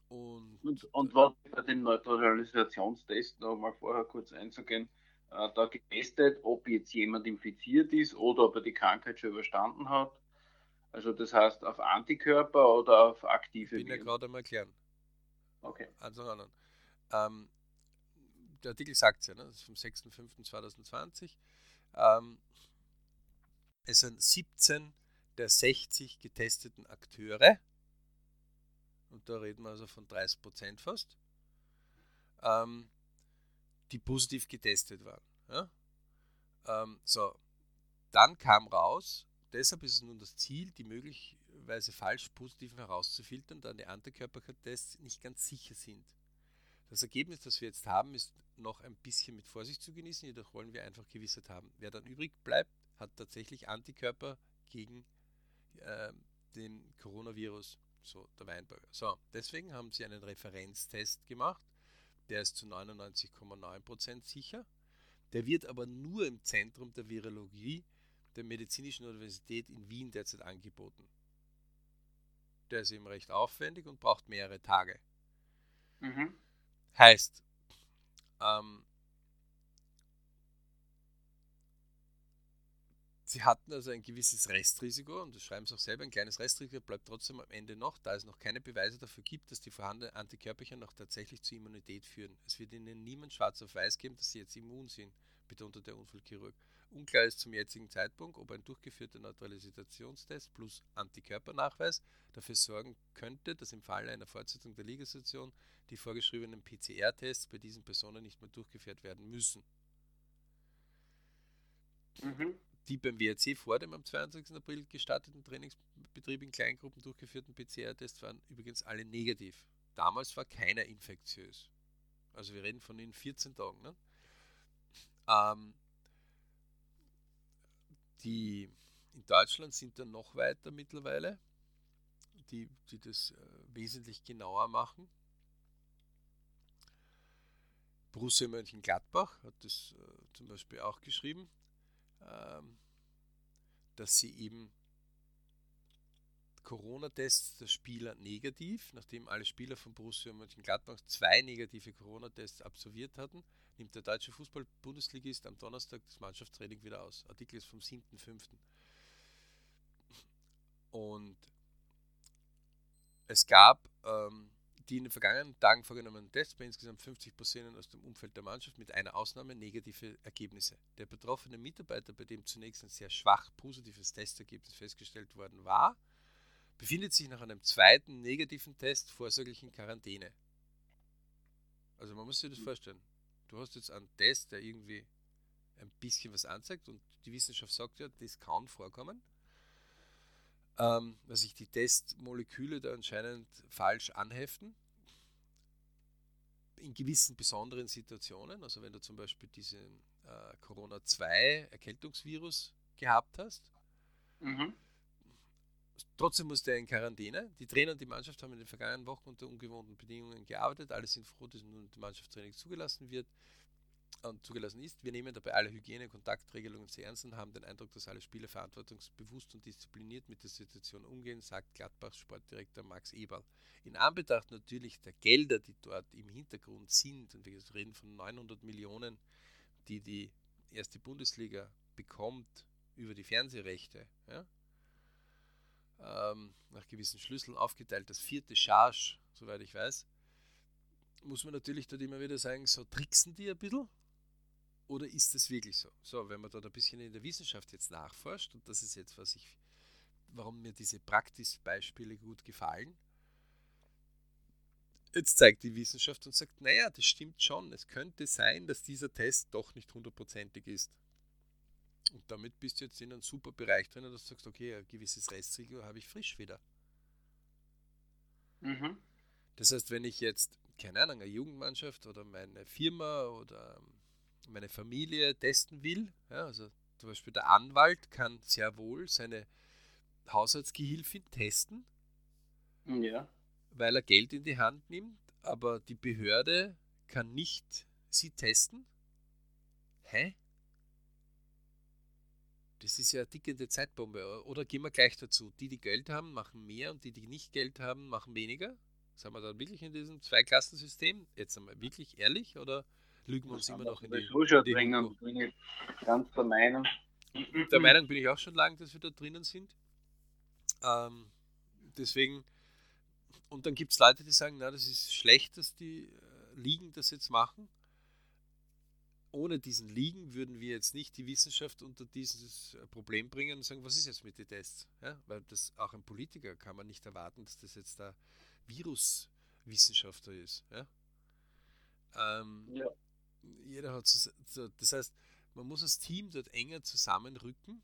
[SPEAKER 1] und,
[SPEAKER 2] und, und was bei den Neutralisationstests noch mal vorher kurz einzugehen, äh, da getestet, ob jetzt jemand infiziert ist oder ob er die Krankheit schon überstanden hat. Also das heißt auf Antikörper oder auf aktive
[SPEAKER 1] Ich bin Viren? ja gerade einmal erklären.
[SPEAKER 2] Okay.
[SPEAKER 1] Also. Ähm, der Artikel sagt es ja, ne? das ist vom 6.5.2020. Ähm, es sind 17 der 60 getesteten Akteure, und da reden wir also von 30 Prozent fast, ähm, die positiv getestet waren. Ja? Ähm, so, dann kam raus, deshalb ist es nun das Ziel, die möglicherweise falsch positiven herauszufiltern, da die Antikörpertests nicht ganz sicher sind. Das Ergebnis, das wir jetzt haben, ist noch ein bisschen mit Vorsicht zu genießen, jedoch wollen wir einfach Gewissheit haben. Wer dann übrig bleibt, hat tatsächlich Antikörper gegen äh, den Coronavirus, so der Weinberger. So, deswegen haben sie einen Referenztest gemacht, der ist zu 99,9% sicher. Der wird aber nur im Zentrum der Virologie der Medizinischen Universität in Wien derzeit angeboten. Der ist eben recht aufwendig und braucht mehrere Tage. Mhm. Heißt, ähm, Sie hatten also ein gewisses Restrisiko und das schreiben Sie auch selber, ein kleines Restrisiko bleibt trotzdem am Ende noch, da es noch keine Beweise dafür gibt, dass die vorhandenen Antikörperchen noch tatsächlich zur Immunität führen. Es wird Ihnen niemand schwarz auf weiß geben, dass Sie jetzt immun sind, betonte der Unfallchirurg. Unklar ist zum jetzigen Zeitpunkt, ob ein durchgeführter Neutralisationstest plus Antikörpernachweis dafür sorgen könnte, dass im Falle einer Fortsetzung der Legislation die vorgeschriebenen PCR-Tests bei diesen Personen nicht mehr durchgeführt werden müssen. Mhm die beim WRC vor dem am 22. April gestarteten Trainingsbetrieb in Kleingruppen durchgeführten PCR-Tests waren übrigens alle negativ. Damals war keiner infektiös. Also wir reden von in 14 Tagen. Ne? Ähm, die in Deutschland sind dann noch weiter mittlerweile, die, die das äh, wesentlich genauer machen. Borussia Mönchengladbach hat das äh, zum Beispiel auch geschrieben. Ähm, dass sie eben Corona-Tests der Spieler negativ, nachdem alle Spieler von Borussia Mönchengladbach zwei negative Corona-Tests absolviert hatten, nimmt der deutsche Fußball-Bundesligist am Donnerstag das Mannschaftstraining wieder aus. Artikel ist vom 7.5. Und es gab ähm, die in den vergangenen Tagen vorgenommenen Tests bei insgesamt 50 Personen aus dem Umfeld der Mannschaft mit einer Ausnahme negative Ergebnisse. Der betroffene Mitarbeiter, bei dem zunächst ein sehr schwach positives Testergebnis festgestellt worden war, befindet sich nach einem zweiten negativen Test vorsorglich in Quarantäne. Also man muss sich das vorstellen. Du hast jetzt einen Test, der irgendwie ein bisschen was anzeigt und die Wissenschaft sagt ja, das kann vorkommen ähm, dass sich die Testmoleküle da anscheinend falsch anheften. In gewissen besonderen Situationen, also wenn du zum Beispiel diesen äh, Corona-2 Erkältungsvirus gehabt hast, mhm. Trotzdem musste er in Quarantäne. Die Trainer und die Mannschaft haben in den vergangenen Wochen unter ungewohnten Bedingungen gearbeitet. Alle sind froh, dass nun das Mannschaftstraining zugelassen wird und zugelassen ist. Wir nehmen dabei alle Hygiene- Kontaktregelungen sehr ernst und haben den Eindruck, dass alle Spieler verantwortungsbewusst und diszipliniert mit der Situation umgehen, sagt Gladbachs Sportdirektor Max Eberl. In Anbetracht natürlich der Gelder, die dort im Hintergrund sind, und wir reden von 900 Millionen, die die erste Bundesliga bekommt über die Fernsehrechte, ja, ähm, nach gewissen Schlüsseln aufgeteilt, das vierte Charge, soweit ich weiß, muss man natürlich dort immer wieder sagen, so tricksen die ein bisschen oder ist das wirklich so? So, wenn man dort ein bisschen in der Wissenschaft jetzt nachforscht, und das ist jetzt, was ich, warum mir diese Praxisbeispiele gut gefallen, jetzt zeigt die Wissenschaft und sagt, naja, das stimmt schon, es könnte sein, dass dieser Test doch nicht hundertprozentig ist. Und damit bist du jetzt in einem super Bereich drin, dass du sagst, okay, ein gewisses Restrisiko habe ich frisch wieder. Mhm. Das heißt, wenn ich jetzt, keine Ahnung, eine Jugendmannschaft oder meine Firma oder meine Familie testen will, ja, also zum Beispiel der Anwalt kann sehr wohl seine Haushaltsgehilfin testen,
[SPEAKER 2] ja.
[SPEAKER 1] weil er Geld in die Hand nimmt, aber die Behörde kann nicht sie testen. Hä? Das ist ja eine dickende Zeitbombe. Oder gehen wir gleich dazu. Die, die Geld haben, machen mehr und die, die nicht Geld haben, machen weniger. Sind wir dann wirklich in diesem Zweiklassensystem? Jetzt einmal wirklich ehrlich oder lügen wir uns immer noch in die,
[SPEAKER 2] in die dringend, bin ich ganz der Meinung.
[SPEAKER 1] Der Meinung bin ich auch schon lange, dass wir da drinnen sind. Ähm, deswegen, und dann gibt es Leute, die sagen, na, das ist schlecht, dass die äh, Ligen das jetzt machen ohne diesen Liegen würden wir jetzt nicht die Wissenschaft unter dieses äh, Problem bringen und sagen, was ist jetzt mit den Tests? Ja, weil das auch ein Politiker kann man nicht erwarten, dass das jetzt der Viruswissenschaftler ist. Ja? Ähm, ja. Jeder hat das heißt, man muss das Team dort enger zusammenrücken.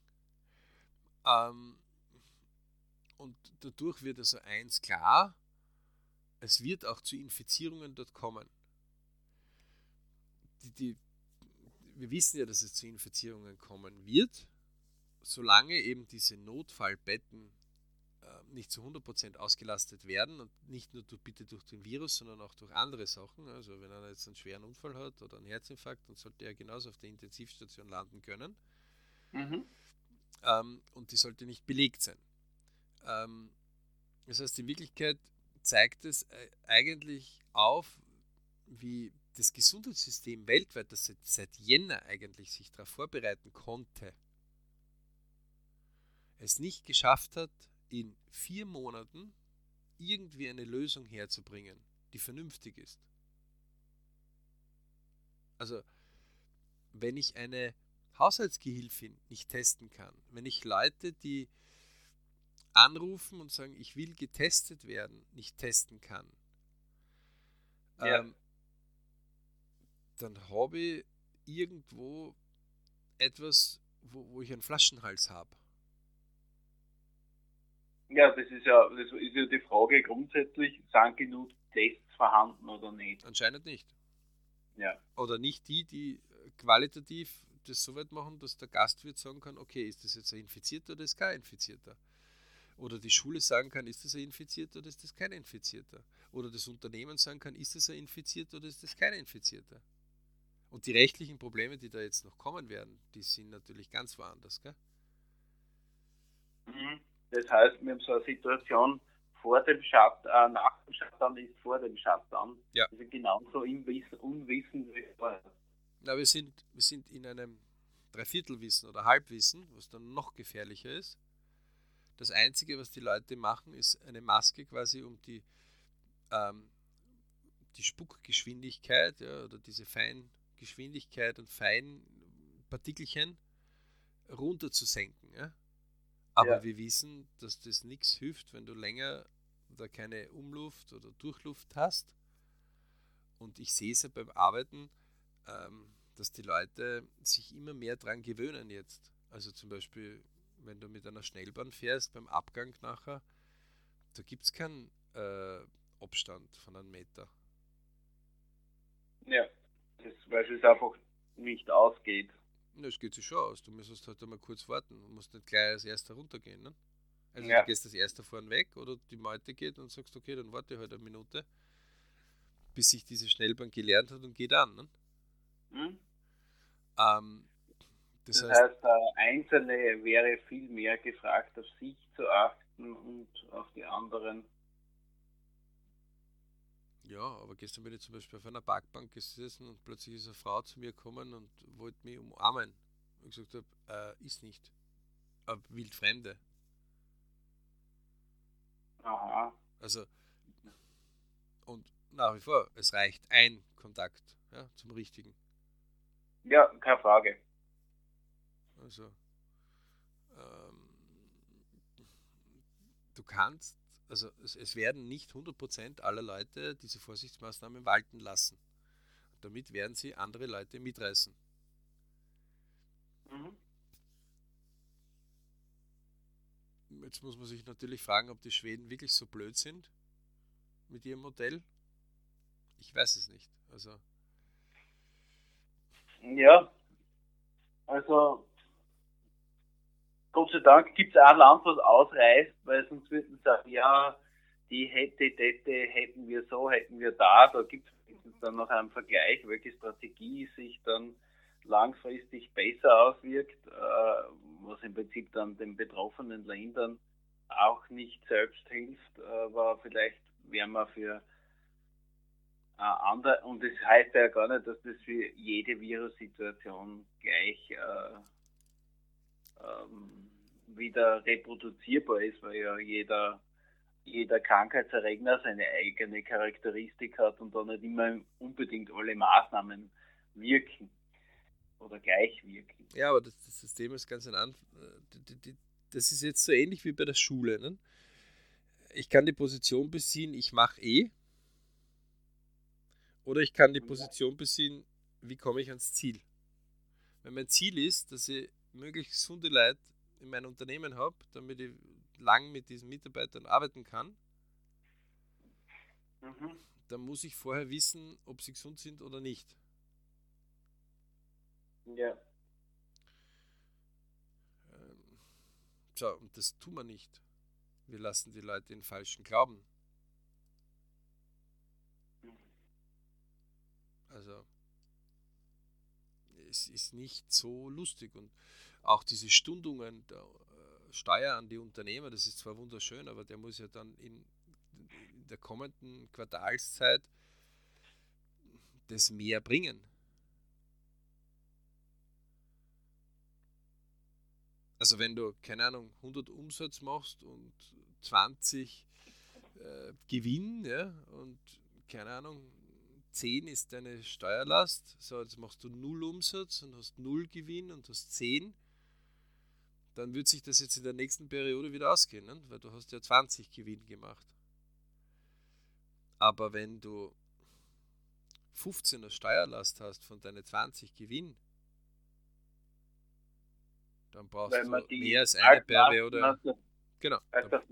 [SPEAKER 1] Ähm, und dadurch wird also eins klar, es wird auch zu Infizierungen dort kommen. Die, die, wir wissen ja, dass es zu Infizierungen kommen wird, solange eben diese Notfallbetten nicht zu 100% ausgelastet werden und nicht nur durch, bitte durch den Virus, sondern auch durch andere Sachen. Also wenn einer jetzt einen schweren Unfall hat oder einen Herzinfarkt, dann sollte er genauso auf der Intensivstation landen können. Mhm. Ähm, und die sollte nicht belegt sein. Ähm, das heißt, in Wirklichkeit zeigt es äh, eigentlich auf, wie das Gesundheitssystem weltweit, das seit, seit Jänner eigentlich sich darauf vorbereiten konnte, es nicht geschafft hat, in vier Monaten irgendwie eine Lösung herzubringen, die vernünftig ist. Also, wenn ich eine Haushaltsgehilfin nicht testen kann, wenn ich Leute, die anrufen und sagen, ich will getestet werden, nicht testen kann, ja. ähm, dann habe ich irgendwo etwas, wo, wo ich einen Flaschenhals habe.
[SPEAKER 2] Ja, das ist ja, das ist ja die Frage grundsätzlich, sind genug Tests vorhanden oder nicht?
[SPEAKER 1] Anscheinend nicht.
[SPEAKER 2] Ja.
[SPEAKER 1] Oder nicht die, die qualitativ das so weit machen, dass der Gastwirt sagen kann, okay, ist das jetzt ein Infizierter oder ist kein Infizierter? Oder die Schule sagen kann, ist das ein Infizierter oder ist das kein Infizierter? Oder das Unternehmen sagen kann, ist das ein Infizierter oder ist das kein Infizierter? Und die rechtlichen Probleme, die da jetzt noch kommen werden, die sind natürlich ganz woanders. Gell?
[SPEAKER 2] Mhm. Das heißt, wir haben so eine Situation vor dem Shutdown, äh, nach dem Shutdown ist vor dem Shutdown.
[SPEAKER 1] Ja.
[SPEAKER 2] Wir sind genauso im Wissen, Unwissen wie vorher.
[SPEAKER 1] Na, wir sind, wir sind in einem Dreiviertelwissen oder Halbwissen, was dann noch gefährlicher ist. Das Einzige, was die Leute machen, ist eine Maske quasi um die, ähm, die Spuckgeschwindigkeit ja, oder diese fein Geschwindigkeit und Feinpartikelchen runter zu senken. Ja? Aber ja. wir wissen, dass das nichts hilft, wenn du länger da keine Umluft oder Durchluft hast. Und ich sehe es ja beim Arbeiten, ähm, dass die Leute sich immer mehr daran gewöhnen jetzt. Also zum Beispiel, wenn du mit einer Schnellbahn fährst, beim Abgang nachher, da gibt es keinen äh, Abstand von einem Meter.
[SPEAKER 2] Ja das, weil es einfach nicht ausgeht.
[SPEAKER 1] Es geht sich schon aus. Du müsstest halt einmal kurz warten. Du musst nicht gleich als erster runtergehen. Ne? Also ja. du gehst als erster vorne weg oder die Meute geht und sagst, okay, dann warte halt eine Minute, bis sich diese Schnellbahn gelernt hat und geht an. Ne? Mhm. Ähm,
[SPEAKER 2] das, das heißt, heißt, der Einzelne wäre viel mehr gefragt, auf sich zu achten und auf die anderen
[SPEAKER 1] ja, aber gestern bin ich zum Beispiel auf einer Parkbank gesessen und plötzlich ist eine Frau zu mir gekommen und wollte mich umarmen. Und ich gesagt habe, äh, ist nicht. Eine wildfremde.
[SPEAKER 2] Aha.
[SPEAKER 1] Also, und nach wie vor, es reicht ein Kontakt ja, zum richtigen.
[SPEAKER 2] Ja, keine Frage.
[SPEAKER 1] Also, ähm, du kannst, also es, es werden nicht 100% aller Leute diese Vorsichtsmaßnahmen walten lassen. Damit werden sie andere Leute mitreißen. Mhm. Jetzt muss man sich natürlich fragen, ob die Schweden wirklich so blöd sind mit ihrem Modell. Ich weiß es nicht. Also.
[SPEAKER 2] Ja, also Gott sei Dank gibt es ein Land, was ausreißt, weil sonst würden sie sagen, ja, die hätte, hätte, hätten wir so, hätten wir da. Da gibt es dann noch einen Vergleich, welche Strategie sich dann langfristig besser auswirkt, äh, was im Prinzip dann den betroffenen Ländern auch nicht selbst hilft, aber vielleicht wäre man für äh, andere, und das heißt ja gar nicht, dass das für jede Virussituation gleich äh, ähm, wieder reproduzierbar ist, weil ja jeder, jeder Krankheitserregner seine eigene Charakteristik hat und da nicht immer unbedingt alle Maßnahmen wirken oder gleich wirken.
[SPEAKER 1] Ja, aber das, das System ist ganz ein Das ist jetzt so ähnlich wie bei der Schule. Ne? Ich kann die Position beziehen, ich mache eh. Oder ich kann die Position beziehen, wie komme ich ans Ziel. Wenn mein Ziel ist, dass ich möglichst gesunde Leute in meinem Unternehmen habe, damit ich lang mit diesen Mitarbeitern arbeiten kann, mhm. dann muss ich vorher wissen, ob sie gesund sind oder nicht.
[SPEAKER 2] Ja.
[SPEAKER 1] Ähm, so, und das tun wir nicht. Wir lassen die Leute in falschen Glauben. Also, es ist nicht so lustig. Und auch diese Stundungen der äh, Steuer an die Unternehmer, das ist zwar wunderschön, aber der muss ja dann in, der kommenden Quartalszeit das mehr bringen. Also wenn du, keine Ahnung, 100 Umsatz machst und 20 äh, Gewinn, ja, und keine Ahnung, 10 ist deine Steuerlast, so jetzt machst du 0 Umsatz und hast 0 Gewinn und hast 10, dann wird sich das jetzt in der nächsten Periode wieder ausgehen, ne? weil du hast ja 20 Gewinn gemacht. Aber wenn du 15er Steuerlast hast von deinen 20 Gewinn, dann brauchst du mehr als eine Periode.
[SPEAKER 2] Genau. Als der,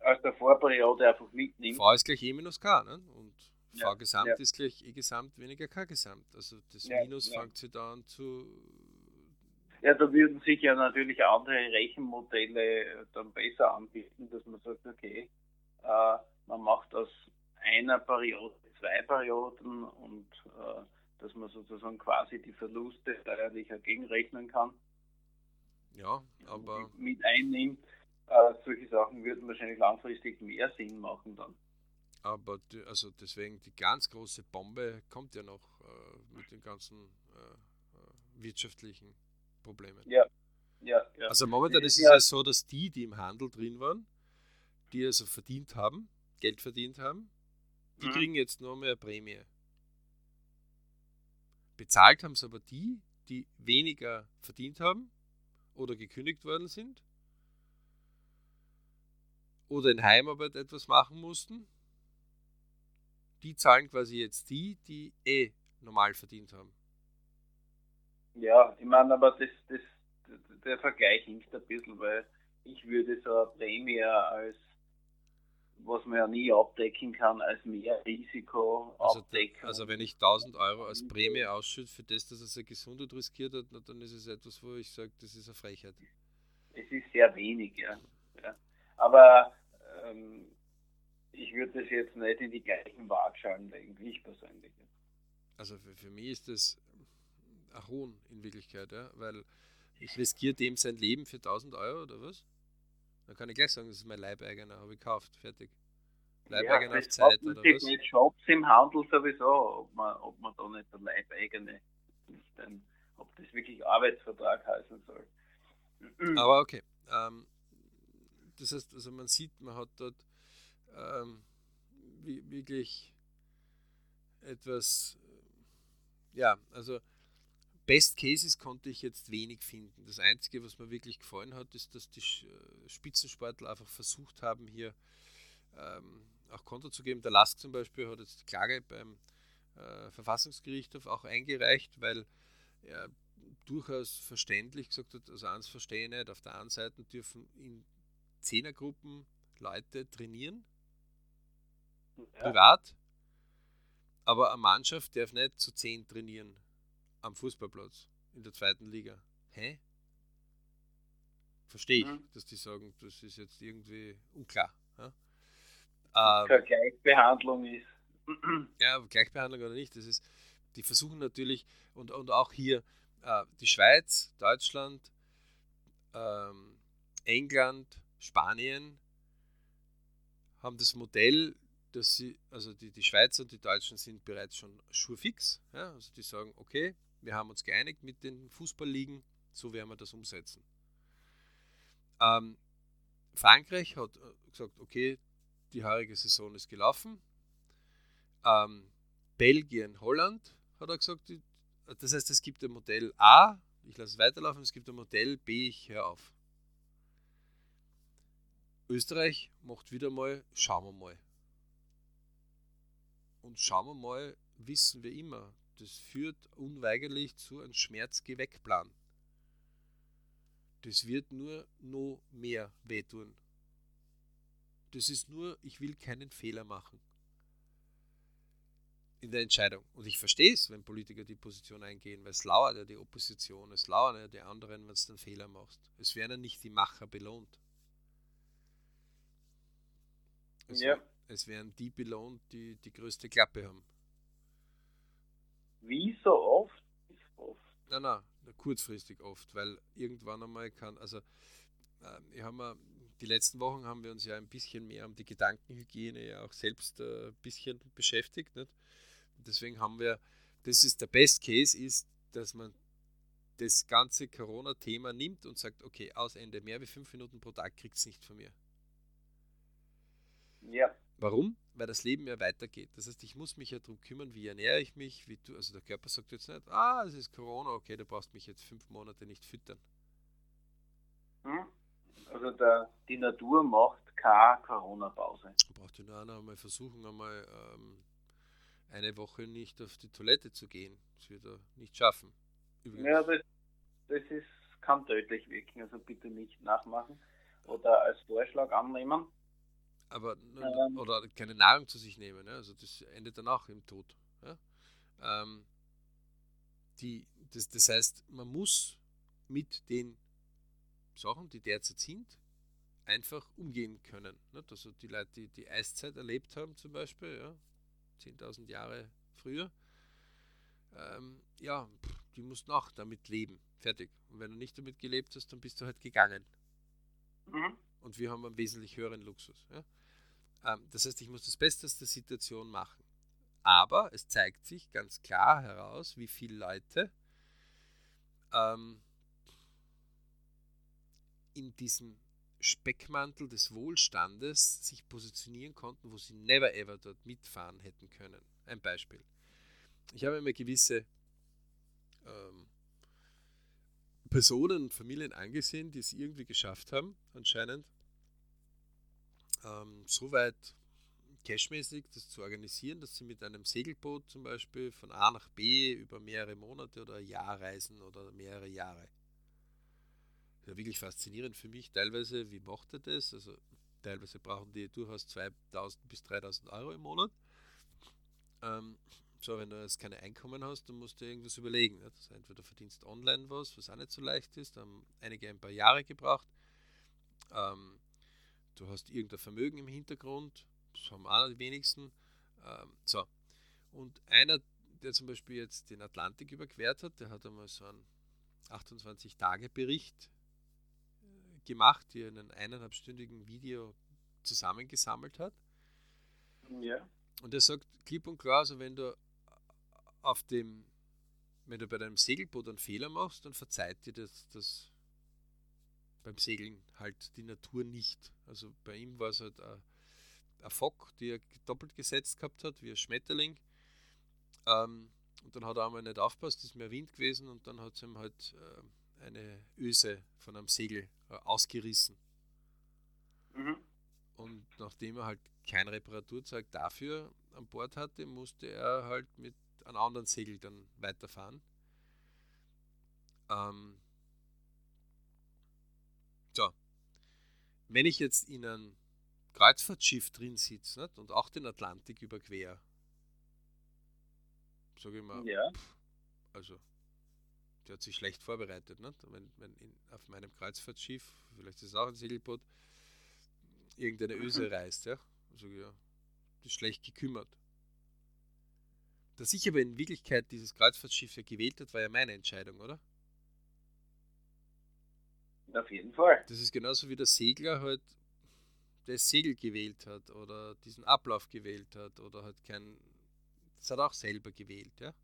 [SPEAKER 2] als der Vorperiode einfach mitnimmt.
[SPEAKER 1] V ist gleich E minus K. Ne? Und V Gesamt ja. ist gleich E Gesamt weniger K Gesamt. Also das ja, Minus fängt sich da an zu.
[SPEAKER 2] Ja, da würden sich ja natürlich andere Rechenmodelle dann besser anbieten, dass man sagt, okay, äh, man macht aus einer Periode zwei Perioden und äh, dass man sozusagen quasi die Verluste steuerlicher gegenrechnen kann.
[SPEAKER 1] Ja, aber.
[SPEAKER 2] Mit einnimmt. Äh, solche Sachen würden wahrscheinlich langfristig mehr Sinn machen dann.
[SPEAKER 1] Aber die, also deswegen die ganz große Bombe kommt ja noch äh, mit den ganzen äh, äh wirtschaftlichen Problemen.
[SPEAKER 2] Ja. Ja, ja.
[SPEAKER 1] Also momentan ist es ja so, dass die, die im Handel drin waren, die also verdient haben, Geld verdient haben, die mhm. kriegen jetzt nur mehr Prämie. Bezahlt haben es aber die, die weniger verdient haben oder gekündigt worden sind oder in Heimarbeit etwas machen mussten, die zahlen quasi jetzt die, die eh normal verdient haben.
[SPEAKER 2] Ja, ich meine, aber das, das, der Vergleich hinkt ein bisschen, weil ich würde so eine Prämie als was man ja nie abdecken kann, als mehr Risiko
[SPEAKER 1] also, abdecken. Also wenn ich 1000 Euro als Prämie ausschütte für das, dass er seine Gesundheit riskiert hat, dann ist es etwas, wo ich sage, das ist eine Frechheit.
[SPEAKER 2] Es ist sehr wenig, ja. ja. Aber ähm, ich würde das jetzt nicht in die gleichen Waagschalen legen, wie ich persönlich.
[SPEAKER 1] Also für, für mich ist das ein Hohn in Wirklichkeit, ja, weil ich riskiere dem sein Leben für 1000 Euro oder was? Dann kann ich gleich sagen, das ist mein Leibeigener, habe ich gekauft, fertig.
[SPEAKER 2] Leibeigener ja, auf Zeit oder was? Mit Shops im Handel sowieso, ob man, ob man da nicht der Leibeigene ist, denn, ob das wirklich Arbeitsvertrag heißen soll.
[SPEAKER 1] Aber okay. Ähm, das heißt, also man sieht, man hat dort ähm, wirklich etwas, ja, also Best Cases konnte ich jetzt wenig finden. Das Einzige, was mir wirklich gefallen hat, ist, dass die äh, Spitzensportler einfach versucht haben, hier ähm, auch Konto zu geben. Der Lask zum Beispiel hat jetzt Klage beim äh, Verfassungsgerichtshof auch eingereicht, weil er durchaus verständlich gesagt hat, also eins verstehe ich nicht, auf der einen Seite dürfen in Zehnergruppen Leute trainieren, ja. privat, aber eine Mannschaft darf nicht zu zehn trainieren am Fußballplatz in der zweiten Liga. Hä? Verstehe ich, mhm. dass die sagen, das ist jetzt irgendwie unklar. Ja?
[SPEAKER 2] Ähm, keine Gleichbehandlung ist. (clears throat)
[SPEAKER 1] Ja, Gleichbehandlung oder nicht, das ist, die versuchen natürlich, und, und auch hier äh, die Schweiz, Deutschland, ähm, England, Spanien haben das Modell, dass sie, also die, die Schweizer und die Deutschen sind bereits schon schurfix. Ja? Also die sagen, okay, wir haben uns geeinigt mit den Fußballligen, so werden wir das umsetzen. Ähm, Frankreich hat äh, gesagt, okay, die heurige Saison ist gelaufen. Ähm, Belgien, Holland hat er gesagt, das heißt, es gibt ein Modell A, ich lasse es weiterlaufen, es gibt ein Modell B, ich höre auf. Österreich macht wieder mal, schauen wir mal. Und schauen wir mal, wissen wir immer, das führt unweigerlich zu einem Schmerzgeweckplan. Das wird nur noch mehr wehtun. Das ist nur, ich will keinen Fehler machen in der Entscheidung. Und ich verstehe es, wenn Politiker die Position eingehen, weil es lauert ja die Opposition, es lauert ja die anderen, wenn du einen Fehler machst. Es werden ja nicht die Macher belohnt. Es, ja. Es werden die belohnt, die die größte Klappe haben.
[SPEAKER 2] Wie so oft?
[SPEAKER 1] oft. Nein, nein, kurzfristig oft, weil irgendwann einmal kann, also äh, ich habe die letzten Wochen haben wir uns ja ein bisschen mehr um die Gedankenhygiene ja auch selbst äh, ein bisschen beschäftigt. Nicht? Deswegen haben wir, das ist der Best Case, ist, dass man das ganze Corona-Thema nimmt und sagt, okay, aus Ende, mehr wie fünf Minuten pro Tag kriegt es nicht von mir.
[SPEAKER 2] Ja.
[SPEAKER 1] Warum? Weil das Leben ja weitergeht. Das heißt, ich muss mich ja darum kümmern, wie ernähre ich mich, wie du, also der Körper sagt jetzt nicht, ah, es ist Corona, okay, du brauchst mich jetzt fünf Monate nicht füttern.
[SPEAKER 2] Hm? Also der, die Natur macht keine Corona-Pause.
[SPEAKER 1] Braucht ja nur einer einmal versuchen, einmal ähm, eine Woche nicht auf die Toilette zu gehen. Das wird er nicht schaffen.
[SPEAKER 2] Übrigens. Ja, das, das ist, kann tödlich wirken, also bitte nicht nachmachen oder als Vorschlag annehmen.
[SPEAKER 1] Aber ähm, oder keine Nahrung zu sich nehmen, ja? also das endet dann auch im Tod. Ja? Ähm, die, das, das heißt, man muss mit den Sachen, die derzeit sind, einfach umgehen können. Nicht? Also die Leute, die die Eiszeit erlebt haben zum Beispiel, ja, 10.000 Jahre früher, ähm, ja, die mussten auch damit leben. Fertig. Und wenn du nicht damit gelebt hast, dann bist du halt gegangen. Mhm. Und wir haben einen wesentlich höheren Luxus. Ja? Ähm, das heißt, ich muss das Beste aus der Situation machen. Aber es zeigt sich ganz klar heraus, wie viele Leute ähm, in diesem Speckmantel des Wohlstandes sich positionieren konnten, wo sie never ever dort mitfahren hätten können. Ein Beispiel. Ich habe mir gewisse ähm, Personen und Familien angesehen, die es irgendwie geschafft haben, anscheinend, ähm, so weit cashmäßig das zu organisieren, dass sie mit einem Segelboot zum Beispiel von A nach B über mehrere Monate oder Jahr reisen oder mehrere Jahre ja wirklich faszinierend für mich. Teilweise, wie macht er das? Also teilweise brauchen die durchaus 2000 bis 3000 Euro im Monat. Ähm, so, wenn du jetzt keine Einkommen hast, dann musst du irgendwas überlegen. Ne? Das entweder verdienst online was, was auch nicht so leicht ist, haben einige ein paar Jahre gebraucht. Ähm, du hast irgendein Vermögen im Hintergrund, das haben auch die wenigsten. Ähm, so, und einer, der zum Beispiel jetzt den Atlantik überquert hat, der hat einmal so einen 28-Tage-Bericht gemacht, die er in einem eineinhalbstündigen Video zusammengesammelt hat.
[SPEAKER 2] Ja.
[SPEAKER 1] Und er sagt klipp und klar, also wenn du auf dem, wenn du bei deinem Segelboot einen Fehler machst, dann verzeiht dir das, das beim Segeln halt die Natur nicht. Also bei ihm war es halt ein, ein Fock, die er doppelt gesetzt gehabt hat, wie ein Schmetterling. Ähm, Und dann hat er einmal nicht aufpasst, ist mehr Wind gewesen und dann hat es ihm halt äh, eine Öse von einem Segel äh, ausgerissen. Mhm. Und nachdem er halt kein Reparaturzeug dafür an Bord hatte, musste er halt mit einem anderen Segel dann weiterfahren. Ähm, so, wenn ich jetzt in einem Kreuzfahrtschiff drin sitze und auch den Atlantik überquere, sage ich mal, ja. pff, also der hat sich schlecht vorbereitet. Nicht? Wenn, wenn in, auf meinem Kreuzfahrtschiff, vielleicht ist es auch ein Segelboot, irgendeine (clears throat) Öse reißt, ja, sage ich, ja, ist schlecht gekümmert. Dass ich aber in Wirklichkeit dieses Kreuzfahrtschiff ja gewählt hat, war ja meine Entscheidung, oder?
[SPEAKER 2] Auf jeden Fall.
[SPEAKER 1] Das ist genauso wie der Segler halt das Segel gewählt hat oder diesen Ablauf gewählt hat oder halt kein. Das hat auch selber gewählt, ja.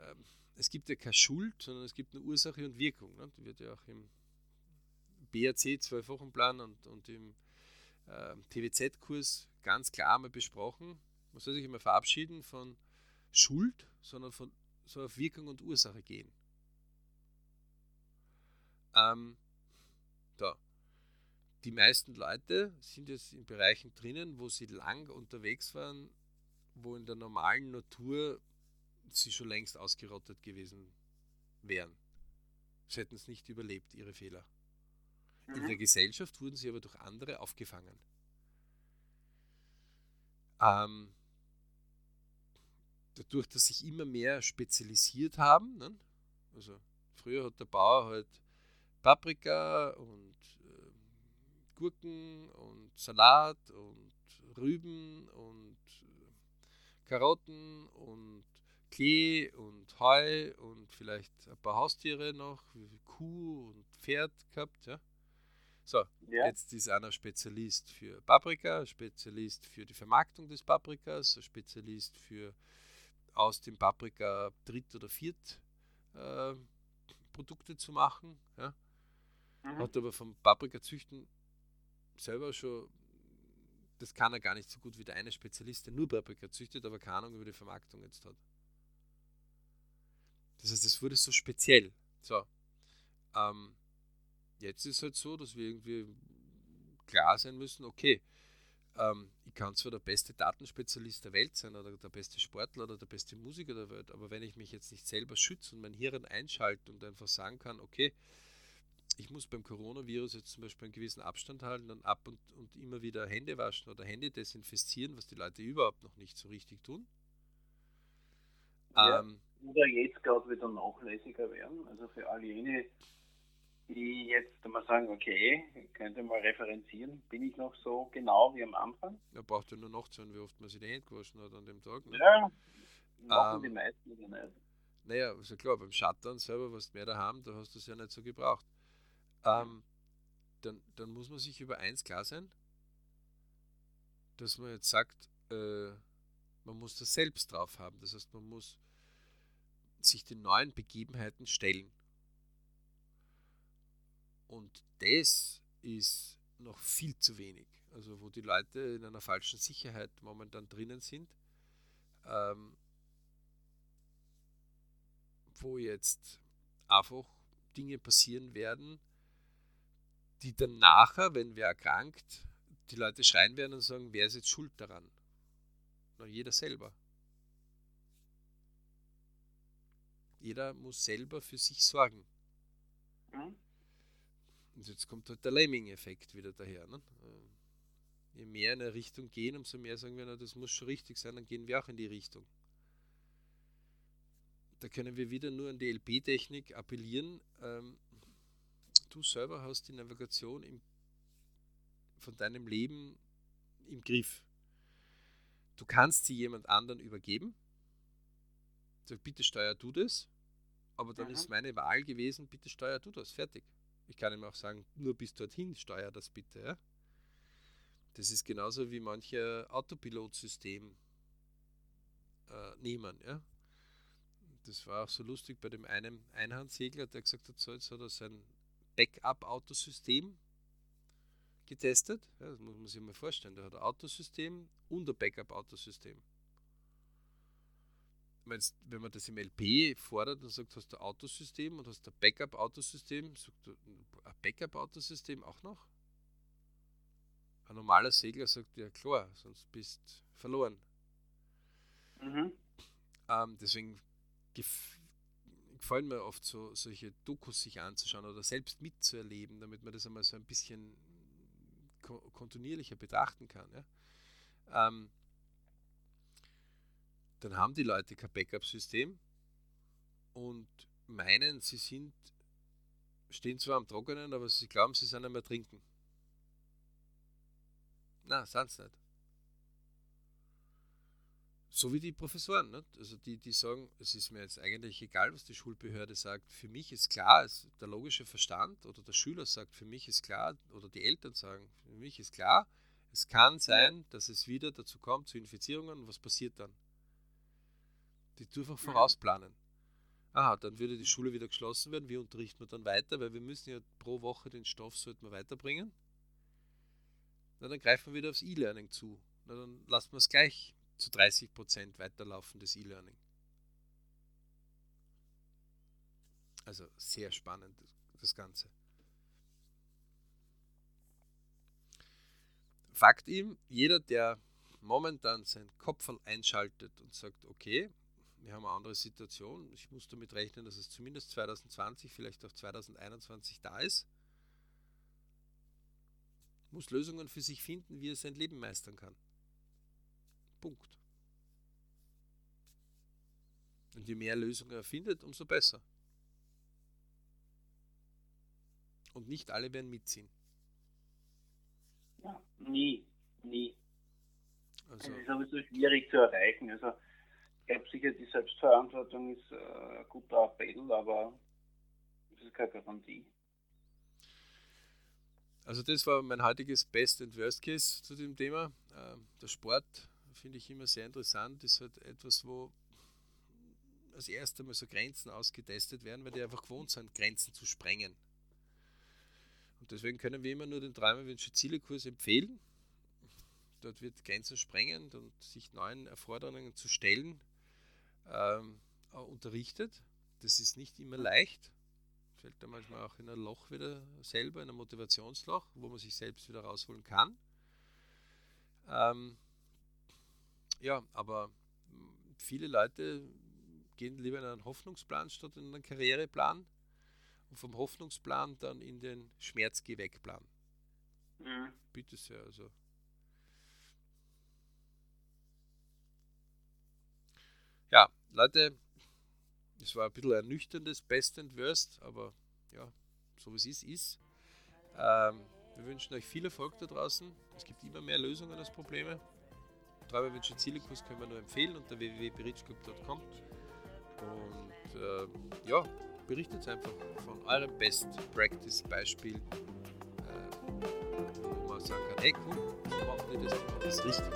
[SPEAKER 1] Ähm, es gibt ja keine Schuld, sondern es gibt eine Ursache und Wirkung. Ne? Die wird ja auch im BRC Zwölf-Wochen-Plan und, und im äh, TWZ-Kurs ganz klar mal besprochen. Man soll sich immer verabschieden von Schuld, sondern von so auf Wirkung und Ursache gehen. Ähm, da. Die meisten Leute sind jetzt in Bereichen drinnen, wo sie lang unterwegs waren, wo in der normalen Natur sie schon längst ausgerottet gewesen wären. Sie hätten es nicht überlebt, ihre Fehler. Mhm. In der Gesellschaft wurden sie aber durch andere aufgefangen. Ähm, dadurch, dass sich immer mehr spezialisiert haben, ne? also früher hat der Bauer halt Paprika und äh, Gurken und Salat und Rüben und äh, Karotten und Klee und Heu und vielleicht ein paar Haustiere noch, wie Kuh und Pferd gehabt. Ja? So, ja. jetzt ist einer Spezialist für Paprika, Spezialist für die Vermarktung des Paprikas, Spezialist für aus dem Paprika Dritt- oder Viert äh, Produkte zu machen. Ja? Mhm. Hat aber vom Paprikazüchten selber schon, das kann er gar nicht so gut wie der eine Spezialist, der nur Paprika züchtet, aber keine Ahnung über die Vermarktung jetzt hat. Das heißt, es wurde so speziell. So. Ähm, jetzt ist es halt so, dass wir irgendwie klar sein müssen, okay, ähm, ich kann zwar der beste Datenspezialist der Welt sein oder der beste Sportler oder der beste Musiker der Welt, aber wenn ich mich jetzt nicht selber schütze und mein Hirn einschalte und einfach sagen kann, okay, ich muss beim Coronavirus jetzt zum Beispiel einen gewissen Abstand halten und ab und, und immer wieder Hände waschen oder Hände desinfizieren, was die Leute überhaupt noch nicht so richtig tun.
[SPEAKER 2] Ja, ähm, oder jetzt gerade wieder nachlässiger werden. Also für all jene, die jetzt mal sagen, okay, könnte mal referenzieren, bin ich noch so genau wie am Anfang?
[SPEAKER 1] Ja, braucht ja nur nachzuschauen, wie oft man sich die Hände gewaschen hat an dem Tag.
[SPEAKER 2] Ne? Ja, machen ähm, die meisten ja nicht.
[SPEAKER 1] Naja, also klar, beim Shutdown selber, was mehr da haben, da hast du es ja nicht so gebraucht. Ähm, dann, dann muss man sich über eins klar sein, dass man jetzt sagt, äh, man muss das selbst drauf haben. Das heißt, man muss sich den neuen Begebenheiten stellen. Und das ist noch viel zu wenig. Also wo die Leute in einer falschen Sicherheit momentan drinnen sind, ähm, wo jetzt einfach Dinge passieren werden, die dann nachher, wenn wer erkrankt, die Leute schreien werden und sagen, wer ist jetzt schuld daran? Na, jeder selber. Jeder muss selber für sich sorgen. Mhm. Und jetzt kommt halt der Lemming-Effekt wieder daher. Ne? Äh, je mehr in eine Richtung gehen, umso mehr sagen wir, na, das muss schon richtig sein, dann gehen wir auch in die Richtung. Da können wir wieder nur an die LP-Technik appellieren. Ähm, du selber hast die Navigation im, von deinem Leben im Griff. Du kannst sie jemand anderen übergeben. Sag, bitte steuer du das. Aber dann mhm. ist meine Wahl gewesen, bitte steuer du das. Fertig. Ich kann ihm auch sagen, nur bis dorthin steuer das bitte. Ja? Das ist genauso wie manche Autopilotsystem äh, nehmen. Ja? Das war auch so lustig bei dem einen Einhandsegler, der gesagt hat, so jetzt hat er sein Backup-Autosystem getestet. Ja, das muss man sich mal vorstellen. Der hat ein Autosystem und ein Backup-Autosystem. wenn man das im LP fordert und sagt, hast du ein Autosystem und hast ein Backup-Autosystem, sagt er, ein Backup-Autosystem auch noch? Ein normaler Segler sagt, ja klar, sonst bist verloren. Mhm. Ähm, deswegen gefallen mir oft so solche Dokus sich anzuschauen oder selbst mitzuerleben, damit man das einmal so ein bisschen kontinuierlicher betrachten kann. Ja? Ähm, dann haben die Leute kein Backup-System und meinen, sie sind, stehen zwar am Trockenen, aber sie glauben, sie sind einmal trinken. Na, sind nicht. So wie die Professoren. Nicht? Also die, die sagen, es ist mir jetzt eigentlich egal, was die Schulbehörde sagt. Für mich ist klar, es, der logische Verstand oder der Schüler sagt, für mich ist klar, oder die Eltern sagen, für mich ist klar, es kann sein, dass es wieder dazu kommt, zu Infizierungen. Und was passiert dann? Die tun einfach vorausplanen. Aha, dann würde die Schule wieder geschlossen werden. Wie unterrichten wir dann weiter? Weil wir müssen ja pro Woche den Stoff sollten wir weiterbringen. Na, dann greifen wir wieder aufs E-Learning zu. Na, dann lassen wir es gleich zu 30 Prozent weiterlaufen, das E-Learning. Also sehr spannend, das Ganze. Fakt ihm, jeder, der momentan seinen Kopf einschaltet und sagt, okay, wir haben eine andere Situation. Ich muss damit rechnen, dass es zumindest 2020, vielleicht auch 2021 da ist. Muss Lösungen für sich finden, wie er sein Leben meistern kann. Punkt. Und je mehr Lösungen er findet, umso besser. Und nicht alle werden mitziehen.
[SPEAKER 2] Ja, nie, nie. Also, es ist sowieso schwierig zu erreichen. Also glaube sicher, die Selbstverantwortung ist äh, ein guter Appell, aber das ist keine Garantie.
[SPEAKER 1] Also das war mein heutiges Best and Worst Case zu dem Thema. Ähm, der Sport finde ich immer sehr interessant, ist halt etwas, wo als erstes Mal so Grenzen ausgetestet werden, weil die einfach gewohnt sind, Grenzen zu sprengen. Und deswegen können wir immer nur den Träumerwünsche Ziele-Kurs empfehlen. Dort wird Grenzen sprengen und sich neuen Erforderungen zu stellen, ähm, unterrichtet. Das ist nicht immer leicht. Fällt da manchmal auch in ein Loch wieder selber, in ein Motivationsloch, wo man sich selbst wieder rausholen kann. Ähm, ja, aber viele Leute gehen lieber in einen Hoffnungsplan statt in einen Karriereplan und vom Hoffnungsplan dann in den Schmerzgeh-weg-Plan. Mhm. Bitte sehr, also Ja, Leute, es war ein bisschen ernüchterndes Best and Worst, aber ja, so wie es ist, ist. Ähm, wir wünschen euch viel Erfolg da draußen. Es gibt immer mehr Lösungen als Probleme. Träumerwünsche Zielekurs können wir nur empfehlen unter www.berichclub.com. Und äh, ja, berichtet einfach von eurem Best Practice Beispiel, äh, wo man sagen kann, hey cool, so machen die das, das ist richtig.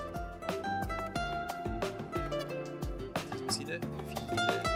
[SPEAKER 1] Sinne, viele